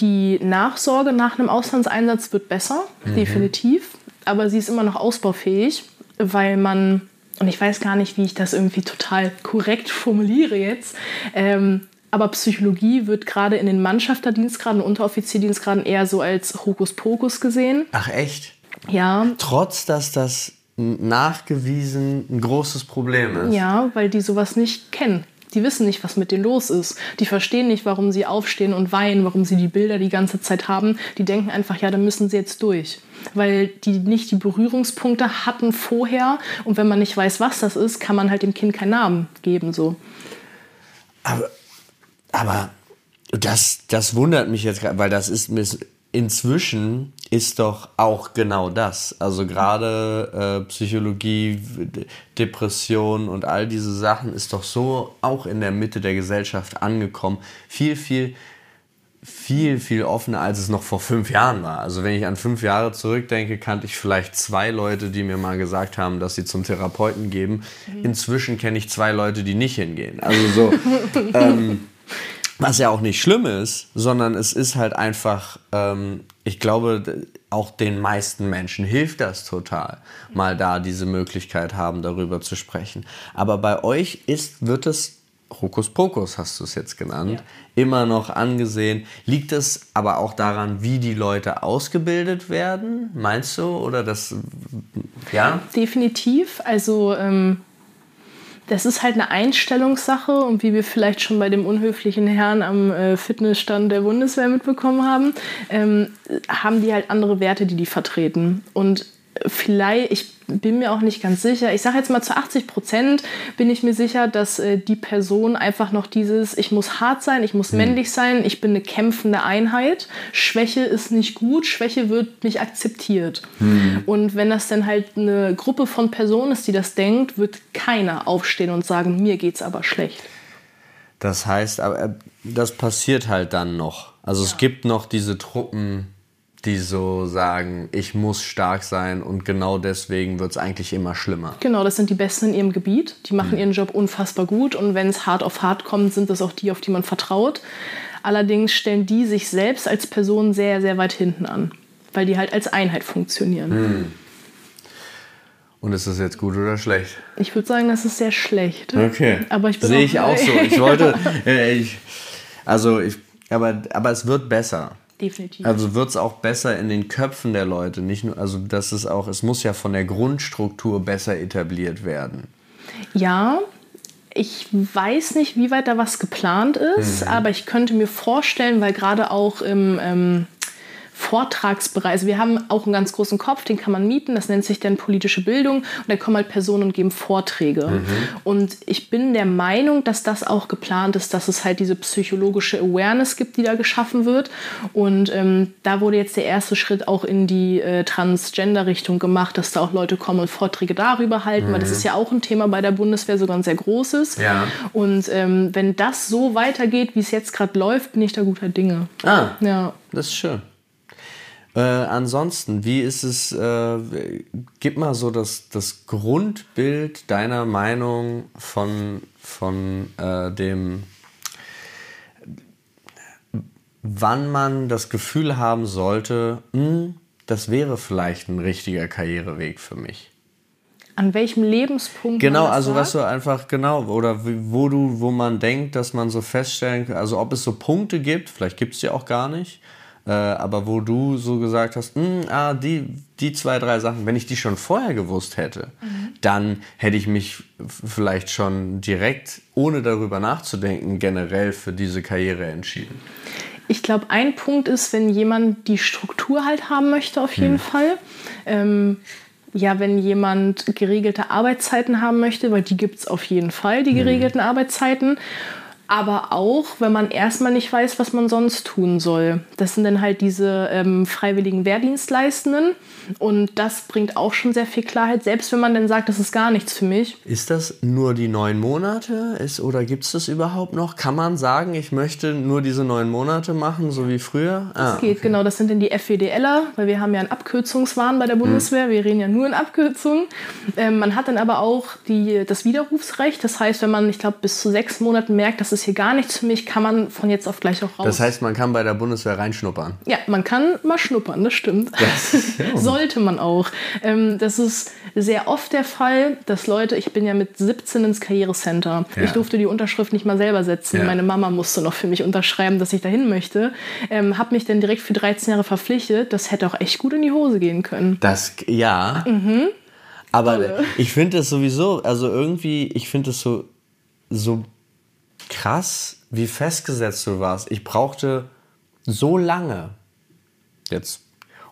Die Nachsorge nach einem Auslandseinsatz wird besser, definitiv. Aber sie ist immer noch ausbaufähig, weil man, und ich weiß gar nicht, wie ich das irgendwie total korrekt formuliere jetzt, ähm, aber Psychologie wird gerade in den Mannschafterdienstgraden, Unteroffizierdienstgraden eher so als Hokuspokus gesehen. Ach echt? Ja, Trotz, dass das nachgewiesen ein großes Problem ist. ja, weil die sowas nicht kennen. Die wissen nicht, was mit denen los ist. Die verstehen nicht, warum sie aufstehen und weinen, warum sie die Bilder die ganze Zeit haben. Die denken einfach, ja, da müssen sie jetzt durch. Weil die nicht die Berührungspunkte hatten vorher. Und wenn man nicht weiß, was das ist, kann man halt dem Kind keinen Namen geben. So. Aber, aber das, das wundert mich jetzt gerade, weil das ist inzwischen ist doch auch genau das. Also gerade äh, Psychologie, Depression und all diese Sachen ist doch so auch in der Mitte der Gesellschaft angekommen. Viel, viel, viel, viel offener, als es noch vor fünf Jahren war. Also wenn ich an fünf Jahre zurückdenke, kannte ich vielleicht zwei Leute, die mir mal gesagt haben, dass sie zum Therapeuten geben. Inzwischen kenne ich zwei Leute, die nicht hingehen. Also so. [laughs] Was ja auch nicht schlimm ist, sondern es ist halt einfach, ähm, ich glaube, auch den meisten Menschen hilft das total, mal da diese Möglichkeit haben, darüber zu sprechen. Aber bei euch ist, wird es, Hokuspokus hast du es jetzt genannt, Ja. immer noch angesehen. Liegt es aber auch daran, wie die Leute ausgebildet werden, meinst du? Oder das, ja? Definitiv. Also ähm, das ist halt eine Einstellungssache und wie wir vielleicht schon bei dem unhöflichen Herrn am äh, Fitnessstand der Bundeswehr mitbekommen haben, ähm, haben die halt andere Werte, die die vertreten. Und vielleicht, ich bin mir auch nicht ganz sicher, ich sage jetzt mal zu 80 Prozent bin ich mir sicher, dass äh, die Person einfach noch dieses, ich muss hart sein, ich muss männlich sein, ich bin eine kämpfende Einheit, Schwäche ist nicht gut, Schwäche wird nicht akzeptiert. Und wenn das dann halt eine Gruppe von Personen ist, die das denkt, wird keiner aufstehen und sagen, mir geht's aber schlecht. Das heißt, aber äh, das passiert halt dann noch. Also es gibt noch diese Truppen, die so sagen, ich muss stark sein und genau deswegen wird es eigentlich immer schlimmer. Genau, das sind die Besten in ihrem Gebiet. Die machen ihren Job unfassbar gut und wenn es hart auf hart kommt, sind das auch die, auf die man vertraut. Allerdings stellen die sich selbst als Person sehr, sehr weit hinten an, weil die halt als Einheit funktionieren. Und ist das jetzt gut oder schlecht? Ich würde sagen, das ist sehr schlecht. Okay. Aber ich bin Sehe ich auch so. Ich wollte, [laughs] äh, ich, also ich, aber, aber es wird besser. Definitiv. Also wird es auch besser in den Köpfen der Leute. Nicht nur, also das ist auch, es muss ja von der Grundstruktur besser etabliert werden. Ja, ich weiß nicht, wie weit da was geplant ist, mhm. aber ich könnte mir vorstellen, weil gerade auch im ähm, Vortragsbereich. Also wir haben auch einen ganz großen Kopf, den kann man mieten, das nennt sich dann politische Bildung und da kommen halt Personen und geben Vorträge. Mhm. Und ich bin der Meinung, dass das auch geplant ist, dass es halt diese psychologische Awareness gibt, die da geschaffen wird. Und ähm, da wurde jetzt der erste Schritt auch in die äh, Transgender-Richtung gemacht, dass da auch Leute kommen und Vorträge darüber halten, mhm. weil das ist ja auch ein Thema bei der Bundeswehr, sogar ein sehr großes. Ja. Und ähm, wenn das so weitergeht, wie es jetzt gerade läuft, bin ich da guter Dinge. Ah, ja. das ist schön. Äh, ansonsten, wie ist es, äh, gib mal so das, das Grundbild deiner Meinung von, von äh, dem, wann man das Gefühl haben sollte, mh, hm, das wäre vielleicht ein richtiger Karriereweg für mich. An welchem Lebenspunkt? Genau, also sagt? was du einfach genau oder wo du, wo man denkt, dass man so feststellen kann, also ob es so Punkte gibt, vielleicht gibt es die auch gar nicht, äh, aber wo du so gesagt hast, hm, ah, die, die zwei, drei Sachen, wenn ich die schon vorher gewusst hätte, mhm. dann hätte ich mich vielleicht schon direkt, ohne darüber nachzudenken, generell für diese Karriere entschieden. Ich glaube, ein Punkt ist, wenn jemand die Struktur halt haben möchte, auf jeden hm. Fall. Ähm, ja, wenn jemand geregelte Arbeitszeiten haben möchte, weil die gibt es auf jeden Fall, die hm. geregelten hm. Arbeitszeiten aber auch, wenn man erstmal nicht weiß, was man sonst tun soll. Das sind dann halt diese ähm, freiwilligen Wehrdienstleistenden und das bringt auch schon sehr viel Klarheit, selbst wenn man dann sagt, das ist gar nichts für mich. Ist das nur die neun Monate ist, oder gibt es das überhaupt noch? Kann man sagen, ich möchte nur diese neun Monate machen, so wie früher? Ah, das geht, okay. genau. Das sind dann die FWDLer, weil wir haben ja einen Abkürzungswahn bei der Bundeswehr. Hm. Wir reden ja nur in Abkürzungen. Ähm, man hat dann aber auch die, das Widerrufsrecht. Das heißt, wenn man, ich glaube, bis zu sechs Monaten merkt, dass ist hier gar nichts für mich, kann man von jetzt auf gleich auch raus. Das heißt, man kann bei der Bundeswehr reinschnuppern? Ja, man kann mal schnuppern, das stimmt. Das, ja. [laughs] Sollte man auch. Ähm, das ist sehr oft der Fall, dass Leute, ich bin ja mit 17 ins Karrierecenter. Ja. Ich durfte die Unterschrift nicht mal selber setzen. Ja. Meine Mama musste noch für mich unterschreiben, dass ich dahin möchte. Ähm, habe mich dann direkt für 13 Jahre verpflichtet. Das hätte auch echt gut in die Hose gehen können. Das, ja. Mhm. Aber Tolle. ich finde es sowieso, also irgendwie, ich finde es so, so krass, wie festgesetzt du warst. Ich brauchte so lange jetzt,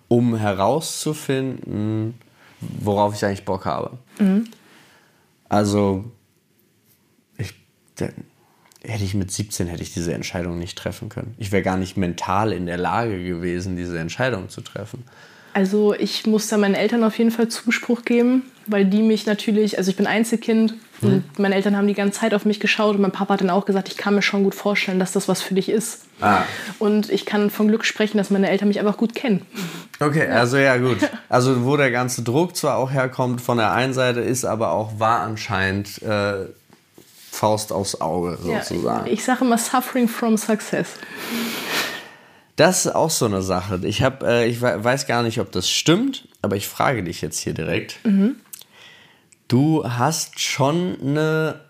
um herauszufinden, worauf ich eigentlich Bock habe. Mhm. Also, ich, hätte ich mit 17 hätte ich diese Entscheidung nicht treffen können. Ich wäre gar nicht mental in der Lage gewesen, diese Entscheidung zu treffen. Also ich muss da meinen Eltern auf jeden Fall Zuspruch geben, weil die mich natürlich, also ich bin Einzelkind mhm. und meine Eltern haben die ganze Zeit auf mich geschaut und mein Papa hat dann auch gesagt, ich kann mir schon gut vorstellen, dass das was für dich ist. Ah. Und ich kann von Glück sprechen, dass meine Eltern mich einfach gut kennen. Okay, also ja gut. [laughs] Also wo der ganze Druck zwar auch herkommt von der einen Seite, ist aber auch wahr anscheinend äh, Faust aufs Auge sozusagen. Ja, ich sage immer Suffering from Success. Das ist auch so eine Sache. Ich, hab, äh, ich weiß gar nicht, ob das stimmt, aber ich frage dich jetzt hier direkt. Mhm. Du hast schon eine,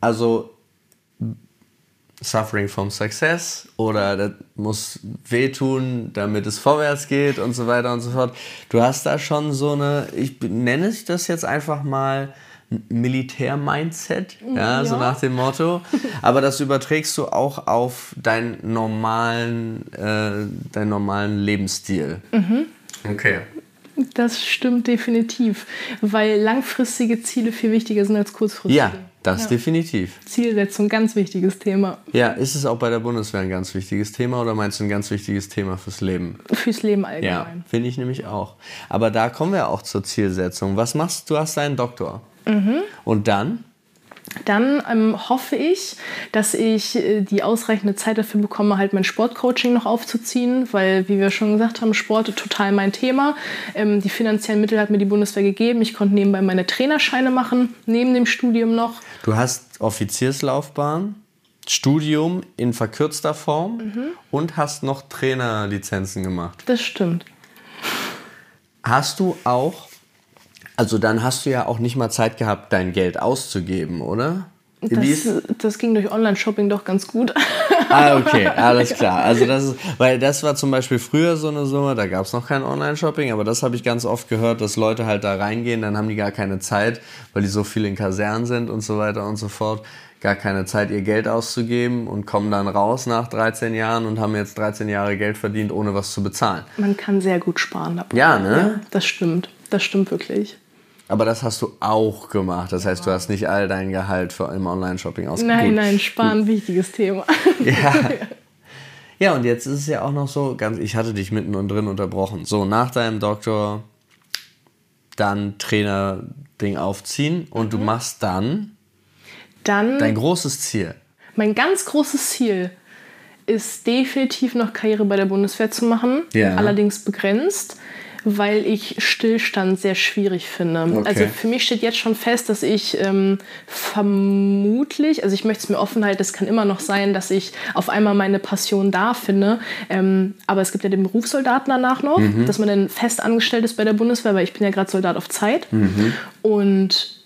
also Suffering from Success oder das muss wehtun, damit es vorwärts geht und so weiter und so fort. Du hast da schon so eine, ich nenne ich das jetzt einfach mal Militär-Mindset, ja, ja, so nach dem Motto. [laughs] Aber das überträgst du auch auf deinen normalen, äh, deinen normalen Lebensstil. Mhm. Okay. Das stimmt definitiv, weil langfristige Ziele viel wichtiger sind als kurzfristige. Ja, das ja. definitiv. Zielsetzung, ganz wichtiges Thema. Ja, ist es auch bei der Bundeswehr ein ganz wichtiges Thema oder meinst du ein ganz wichtiges Thema fürs Leben? Fürs Leben allgemein. Ja, finde ich nämlich auch. Aber da kommen wir auch zur Zielsetzung. Was machst du? Du hast deinen Doktor. Mhm. Und dann? Dann ähm, hoffe ich, dass ich äh, die ausreichende Zeit dafür bekomme, halt mein Sportcoaching noch aufzuziehen, weil, wie wir schon gesagt haben, Sport ist total mein Thema. Ähm, die finanziellen Mittel hat mir die Bundeswehr gegeben. Ich konnte nebenbei meine Trainerscheine machen, neben dem Studium noch. Du hast Offizierslaufbahn, Studium in verkürzter Form mhm. und hast noch Trainerlizenzen gemacht. Das stimmt. Hast du auch also dann hast du ja auch nicht mal Zeit gehabt, dein Geld auszugeben, oder? Das, das ging durch Online-Shopping doch ganz gut. ah, okay, alles klar. Also das ist, weil das war zum Beispiel früher so eine Summe, da gab es noch kein Online-Shopping, aber das habe ich ganz oft gehört, dass Leute halt da reingehen, dann haben die gar keine Zeit, weil die so viel in Kasernen sind und so weiter und so fort, gar keine Zeit, ihr Geld auszugeben und kommen dann raus nach 13 Jahren und haben jetzt 13 Jahre Geld verdient, ohne was zu bezahlen. Man kann sehr gut sparen dabei. Ja, ne? Ja, das stimmt. Das stimmt wirklich. Aber das hast du auch gemacht. Das heißt, du hast nicht all dein Gehalt für im Online-Shopping ausgegeben. Nein, nein, sparen, wichtiges Thema. Ja. [laughs] Ja, und jetzt ist es ja auch noch so, ganz, ich hatte dich mitten und drin unterbrochen. So, nach deinem Doktor dann Trainer-Ding aufziehen und mhm. du machst dann, dann dein großes Ziel. Mein ganz großes Ziel ist definitiv noch Karriere bei der Bundeswehr zu machen, ja. allerdings begrenzt weil ich Stillstand sehr schwierig finde. Okay. Also für mich steht jetzt schon fest, dass ich ähm, vermutlich, also ich möchte es mir offen halten, es kann immer noch sein, dass ich auf einmal meine Passion da finde. Ähm, aber es gibt ja den Berufssoldaten danach noch, mhm. dass man dann fest angestellt ist bei der Bundeswehr, weil ich bin ja gerade Soldat auf Zeit. Mhm. Und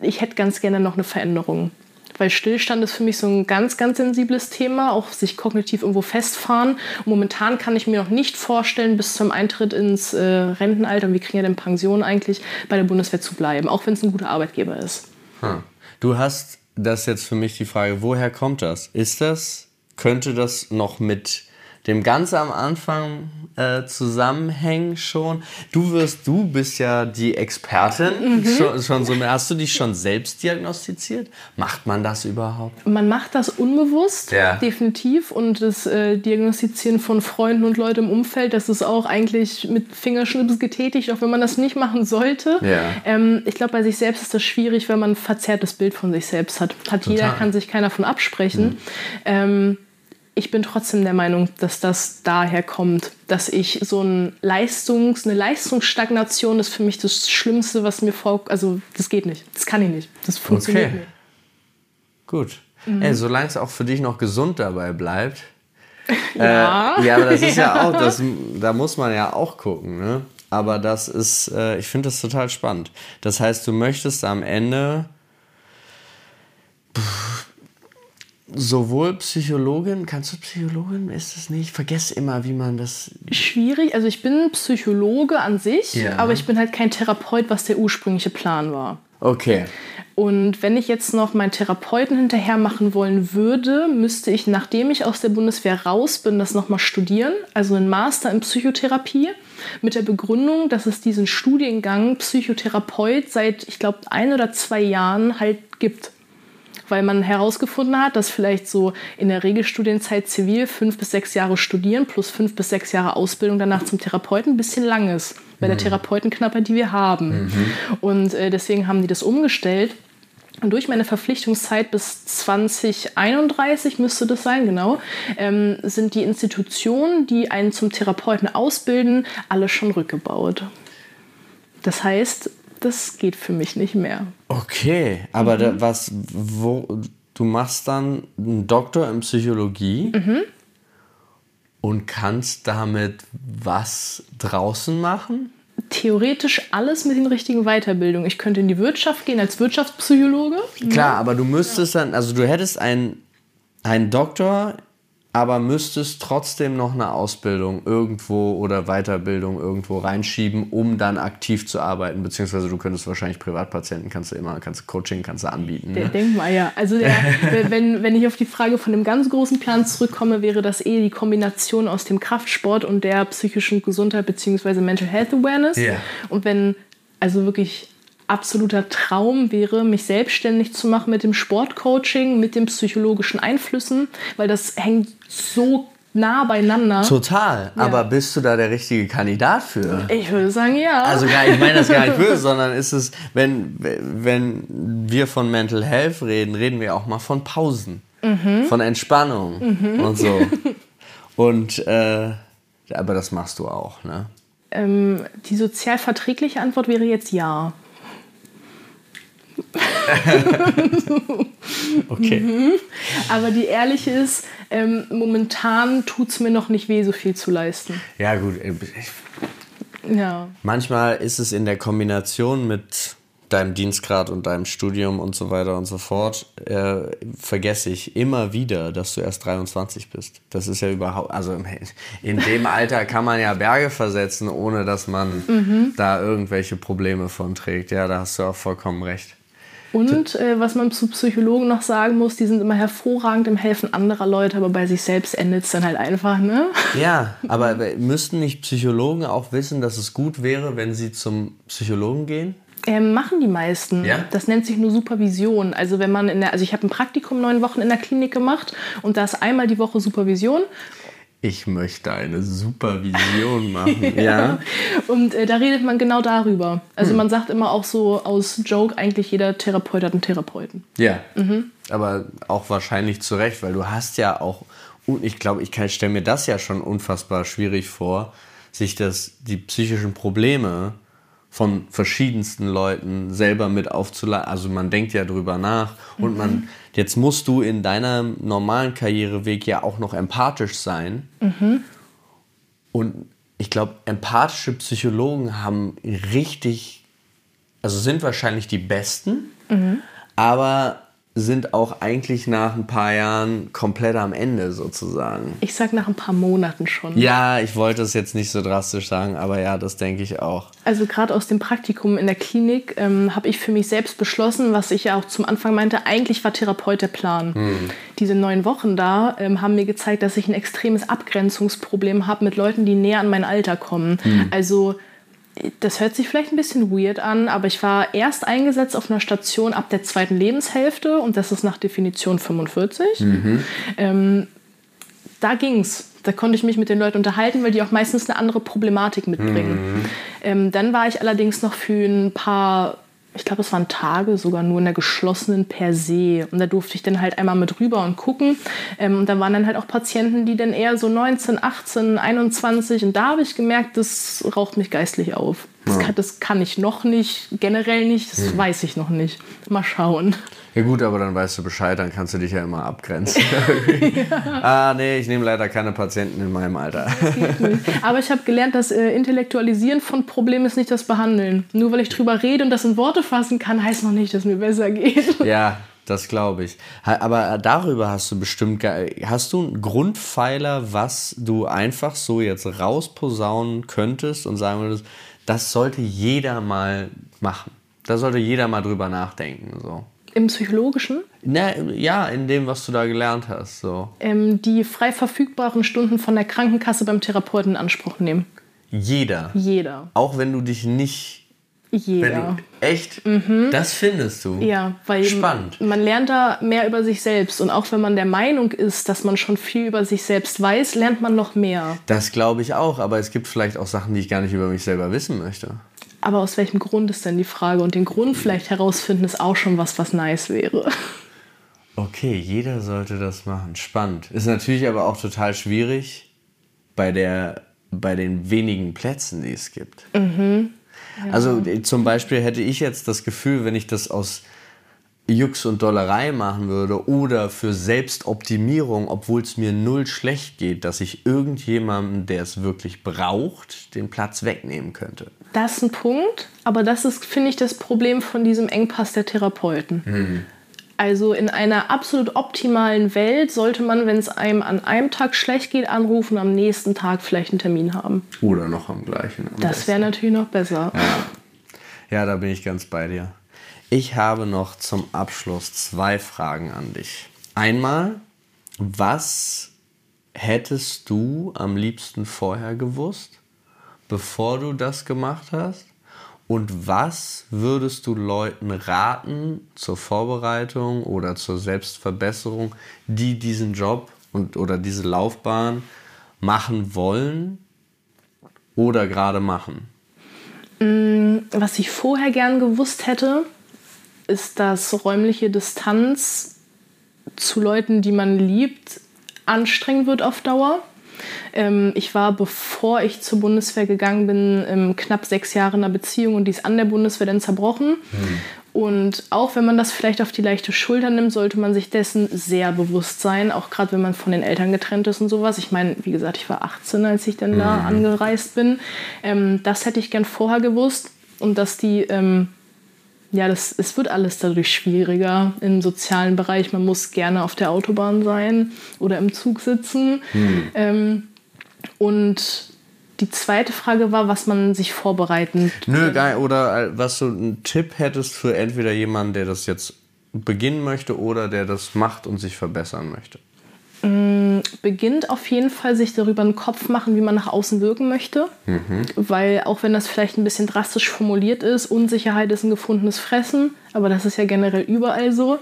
ich hätte ganz gerne noch eine Veränderung weil Stillstand ist für mich so ein ganz, ganz sensibles Thema, auch sich kognitiv irgendwo festfahren. Und momentan kann ich mir noch nicht vorstellen, bis zum Eintritt ins äh, Rentenalter, und wir kriegen ja den Pension eigentlich, bei der Bundeswehr zu bleiben, auch wenn es ein guter Arbeitgeber ist. Hm. Du hast das jetzt für mich die Frage, woher kommt das? Ist das, könnte das noch mit dem ganz am Anfang äh, zusammenhängen schon. Du wirst, du bist ja die Expertin. Mhm. Schon, schon so, hast du dich schon selbst diagnostiziert? Macht man das überhaupt? Man macht das unbewusst, ja. definitiv. Und das äh, Diagnostizieren von Freunden und Leuten im Umfeld, das ist auch eigentlich mit Fingerschnips getätigt, auch wenn man das nicht machen sollte. Ja. Ähm, ich glaube, bei sich selbst ist das schwierig, wenn man ein verzerrtes Bild von sich selbst hat. Hat Total. jeder, kann sich keiner von absprechen. Mhm. Ähm, ich bin trotzdem der Meinung, dass das daher kommt, dass ich so ein Leistungs, eine Leistungsstagnation ist für mich das Schlimmste, was mir vor, also das geht nicht, das kann ich nicht, das funktioniert okay. nicht. Gut. Mhm. Ey, solange es auch für dich noch gesund dabei bleibt. [laughs] ja. Äh, ja, aber das ist ja, ja [laughs] auch, das, da muss man ja auch gucken, ne? Aber das ist, äh, ich finde das total spannend. Das heißt, du möchtest am Ende. Pff, sowohl Psychologin, kannst du Psychologin, ist es nicht? Ich vergesse immer, wie man das. Schwierig, also ich bin Psychologe an sich, ja. aber ich bin halt kein Therapeut, was der ursprüngliche Plan war. Okay. Und wenn ich jetzt noch meinen Therapeuten hinterher machen wollen würde, müsste ich, nachdem ich aus der Bundeswehr raus bin, das nochmal studieren, also einen Master in Psychotherapie, mit der Begründung, dass es diesen Studiengang Psychotherapeut seit, ich glaube, ein oder zwei Jahren halt gibt weil man herausgefunden hat, dass vielleicht so in der Regelstudienzeit zivil fünf bis sechs Jahre studieren plus fünf bis sechs Jahre Ausbildung danach zum Therapeuten ein bisschen lang ist, bei mhm. der Therapeutenknappheit, die wir haben. Mhm. Und äh, deswegen haben die das umgestellt. Und durch meine Verpflichtungszeit bis 2031 müsste das sein, genau, ähm, sind die Institutionen, die einen zum Therapeuten ausbilden, alle schon rückgebaut. Das heißt, das geht für mich nicht mehr. Okay, aber mhm. da, was, wo, du machst dann einen Doktor in Psychologie mhm. und kannst damit was draußen machen? Theoretisch alles mit den richtigen Weiterbildungen. Ich könnte in die Wirtschaft gehen als Wirtschaftspsychologe. Klar, aber du müsstest dann, also du hättest einen, einen Doktor aber müsstest trotzdem noch eine Ausbildung irgendwo oder Weiterbildung irgendwo reinschieben, um dann aktiv zu arbeiten, beziehungsweise du könntest wahrscheinlich Privatpatienten, kannst du immer, kannst du Coaching, kannst du anbieten. Ne? Denk mal, ja. Also der, [laughs] wenn, wenn ich auf die Frage von dem ganz großen Plan zurückkomme, wäre das eh die Kombination aus dem Kraftsport und der psychischen Gesundheit beziehungsweise Mental Health Awareness. Yeah. Und wenn also wirklich absoluter Traum wäre, mich selbstständig zu machen mit dem Sportcoaching, mit den psychologischen Einflüssen, weil das hängt so nah beieinander. Total. Ja. Aber bist du da der richtige Kandidat für? Ich würde sagen, ja. Also gar, ich meine das gar nicht [laughs] böse, sondern ist es, wenn, wenn wir von Mental Health reden, reden wir auch mal von Pausen, mhm. von Entspannung mhm. und so. [laughs] Und äh, aber das machst du auch, ne? Ähm, die sozial verträgliche Antwort wäre jetzt ja. [laughs] okay. Mhm. Aber die ehrliche ist, ähm, momentan tut es mir noch nicht weh, so viel zu leisten. Ja, gut. Äh, ja. Manchmal ist es in der Kombination mit deinem Dienstgrad und deinem Studium und so weiter und so fort, äh, vergesse ich immer wieder, dass du erst 23 bist. Das ist ja überhaupt, also [laughs] in dem Alter kann man ja Berge versetzen, ohne dass man mhm. da irgendwelche Probleme von trägt. Ja, da hast du auch vollkommen recht. Und äh, was man zu Psychologen noch sagen muss, die sind immer hervorragend im Helfen anderer Leute, aber bei sich selbst endet es dann halt einfach, ne? Ja, aber müssten nicht Psychologen auch wissen, dass es gut wäre, wenn sie zum Psychologen gehen? Ähm, machen die meisten. Ja? Das nennt sich nur Supervision. Also wenn man in der, also ich habe ein Praktikum neun Wochen in der Klinik gemacht und da ist einmal die Woche Supervision ich möchte eine Supervision machen. [laughs] ja. ja. Und äh, da redet man genau darüber. Also hm. man sagt immer auch so aus Joke, eigentlich jeder Therapeut hat einen Therapeuten. Ja. Mhm. Aber auch wahrscheinlich zu Recht, weil du hast ja auch, und ich glaube, ich stelle mir das ja schon unfassbar schwierig vor, sich das, die psychischen Probleme von verschiedensten Leuten selber mit aufzuladen. Also man denkt ja drüber nach und mhm. man Jetzt musst du in deinem normalen Karriereweg ja auch noch empathisch sein. Mhm. Und ich glaube, empathische Psychologen haben richtig, also sind wahrscheinlich die besten, mhm. aber sind auch eigentlich nach ein paar Jahren komplett am Ende sozusagen. Ich sag nach ein paar Monaten schon. Ja, ich wollte es jetzt nicht so drastisch sagen, aber ja, das denke ich auch. Also gerade aus dem Praktikum in der Klinik ähm, habe ich für mich selbst beschlossen, was ich ja auch zum Anfang meinte, eigentlich war Therapeut der Plan. Hm. Diese neun Wochen da ähm, haben mir gezeigt, dass ich ein extremes Abgrenzungsproblem habe mit Leuten, die näher an mein Alter kommen. Hm. Also das hört sich vielleicht ein bisschen weird an, aber ich war erst eingesetzt auf einer Station ab der zweiten Lebenshälfte und das ist nach Definition 45. Mhm. Ähm, da ging's. Da konnte ich mich mit den Leuten unterhalten, weil die auch meistens eine andere Problematik mitbringen. Mhm. Ähm, dann war ich allerdings noch für ein paar ich glaube, es waren Tage sogar nur in der geschlossenen per se. Und da durfte ich dann halt einmal mit rüber und gucken. Ähm, und da waren dann halt auch Patienten, die dann eher so 19, 18, 21. Und da habe ich gemerkt, das raucht mich geistlich auf. Das, ja. kann, das kann ich noch nicht, generell nicht, das hm. weiß ich noch nicht. Mal schauen. Ja gut, aber dann weißt du Bescheid, dann kannst du dich ja immer abgrenzen. [laughs] ja. Ah, nee, ich nehme leider keine Patienten in meinem Alter. aber ich habe gelernt, das äh, Intellektualisieren von Problemen ist nicht das Behandeln. Nur weil ich drüber rede und das in Worte fassen kann, heißt noch nicht, dass mir besser geht. Ja, das glaube ich. Aber darüber hast du bestimmt, hast du einen Grundpfeiler, was du einfach so jetzt rausposaunen könntest und sagen würdest, das sollte jeder mal machen. Da sollte jeder mal drüber nachdenken. So. Im Psychologischen? Na, ja, in dem, was du da gelernt hast. So. Ähm, die frei verfügbaren Stunden von der Krankenkasse beim Therapeuten in Anspruch nehmen. Jeder? Jeder. Auch wenn du dich nicht... Jeder. Du, echt? Mhm. Das findest du? Ja, weil Spannend. man lernt da mehr über sich selbst. Und auch wenn man der Meinung ist, dass man schon viel über sich selbst weiß, lernt man noch mehr. Das glaube ich auch. Aber es gibt vielleicht auch Sachen, die ich gar nicht über mich selber wissen möchte. Aber aus welchem Grund ist denn die Frage? Und den Grund vielleicht herausfinden ist auch schon was, was nice wäre. Okay, jeder sollte das machen. Spannend. Ist natürlich aber auch total schwierig bei, der, bei den wenigen Plätzen, die es gibt. Mhm. Ja. Also zum Beispiel hätte ich jetzt das Gefühl, wenn ich das aus Jux und Dollerei machen würde oder für Selbstoptimierung, obwohl es mir null schlecht geht, dass ich irgendjemandem, der es wirklich braucht, den Platz wegnehmen könnte. Das ist ein Punkt, aber das ist, finde ich, das Problem von diesem Engpass der Therapeuten. Mhm. Also in einer absolut optimalen Welt sollte man, wenn es einem an einem Tag schlecht geht, anrufen am nächsten Tag vielleicht einen Termin haben. Oder noch am gleichen. Am das wäre natürlich noch besser. Ja. ja, da bin ich ganz bei dir. Ich habe noch zum Abschluss zwei Fragen an dich. Einmal, was hättest du am liebsten vorher gewusst, bevor du das gemacht hast? Und was würdest du Leuten raten zur Vorbereitung oder zur Selbstverbesserung, die diesen Job und, oder diese Laufbahn machen wollen oder gerade machen? Mm, was ich vorher gern gewusst hätte, ist, dass räumliche Distanz zu Leuten, die man liebt, anstrengend wird auf Dauer. Ähm, ich war, bevor ich zur Bundeswehr gegangen bin, knapp sechs Jahre in einer Beziehung und die ist an der Bundeswehr dann zerbrochen. Mhm. Und auch wenn man das vielleicht auf die leichte Schulter nimmt, sollte man sich dessen sehr bewusst sein, auch gerade wenn man von den Eltern getrennt ist und sowas. Ich meine, wie gesagt, ich war 18, als ich dann mhm. da angereist bin. Ähm, das hätte ich gern vorher gewusst und dass die ähm, ja, das, es wird alles dadurch schwieriger im sozialen Bereich. Man muss gerne auf der Autobahn sein oder im Zug sitzen. Hm. Ähm, und die zweite Frage war, was man sich vorbereiten. Nö, geil. Oder äh, was du einen Tipp hättest für entweder jemanden, der das jetzt beginnen möchte oder der das macht und sich verbessern möchte. Mm, beginnt auf jeden Fall sich darüber einen Kopf machen, wie man nach außen wirken möchte. Mhm. Weil auch wenn das vielleicht ein bisschen drastisch formuliert ist, Unsicherheit ist ein gefundenes Fressen, aber das ist ja generell überall so.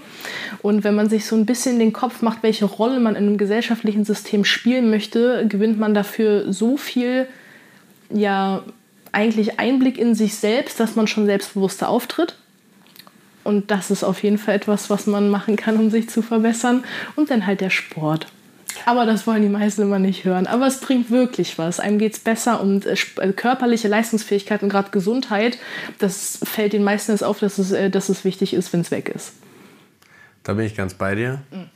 Und wenn man sich so ein bisschen den Kopf macht, welche Rolle man in einem gesellschaftlichen System spielen möchte, gewinnt man dafür so viel, ja, eigentlich Einblick in sich selbst, dass man schon selbstbewusster auftritt. Und das ist auf jeden Fall etwas, was man machen kann, um sich zu verbessern. Und dann halt der Sport. Aber das wollen die meisten immer nicht hören. Aber es bringt wirklich was. Einem geht es besser und äh, äh, körperliche Leistungsfähigkeit und gerade Gesundheit, das fällt den meisten jetzt auf, dass es, äh, dass es wichtig ist, wenn es weg ist. Da bin ich ganz bei dir. Mhm.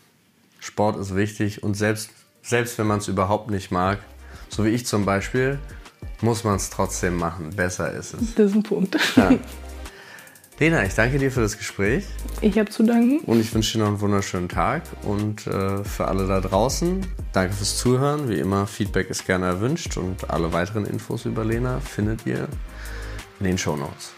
Sport ist wichtig und selbst, selbst wenn man es überhaupt nicht mag, so wie ich zum Beispiel, muss man es trotzdem machen. Besser ist es. Das ist ein Punkt. Ja. [laughs] Lena, ich danke dir für das Gespräch. Ich habe zu danken. Und ich wünsche dir noch einen wunderschönen Tag. Und äh, für alle da draußen, danke fürs Zuhören. Wie immer, Feedback ist gerne erwünscht. Und alle weiteren Infos über Lena findet ihr in den Show Notes.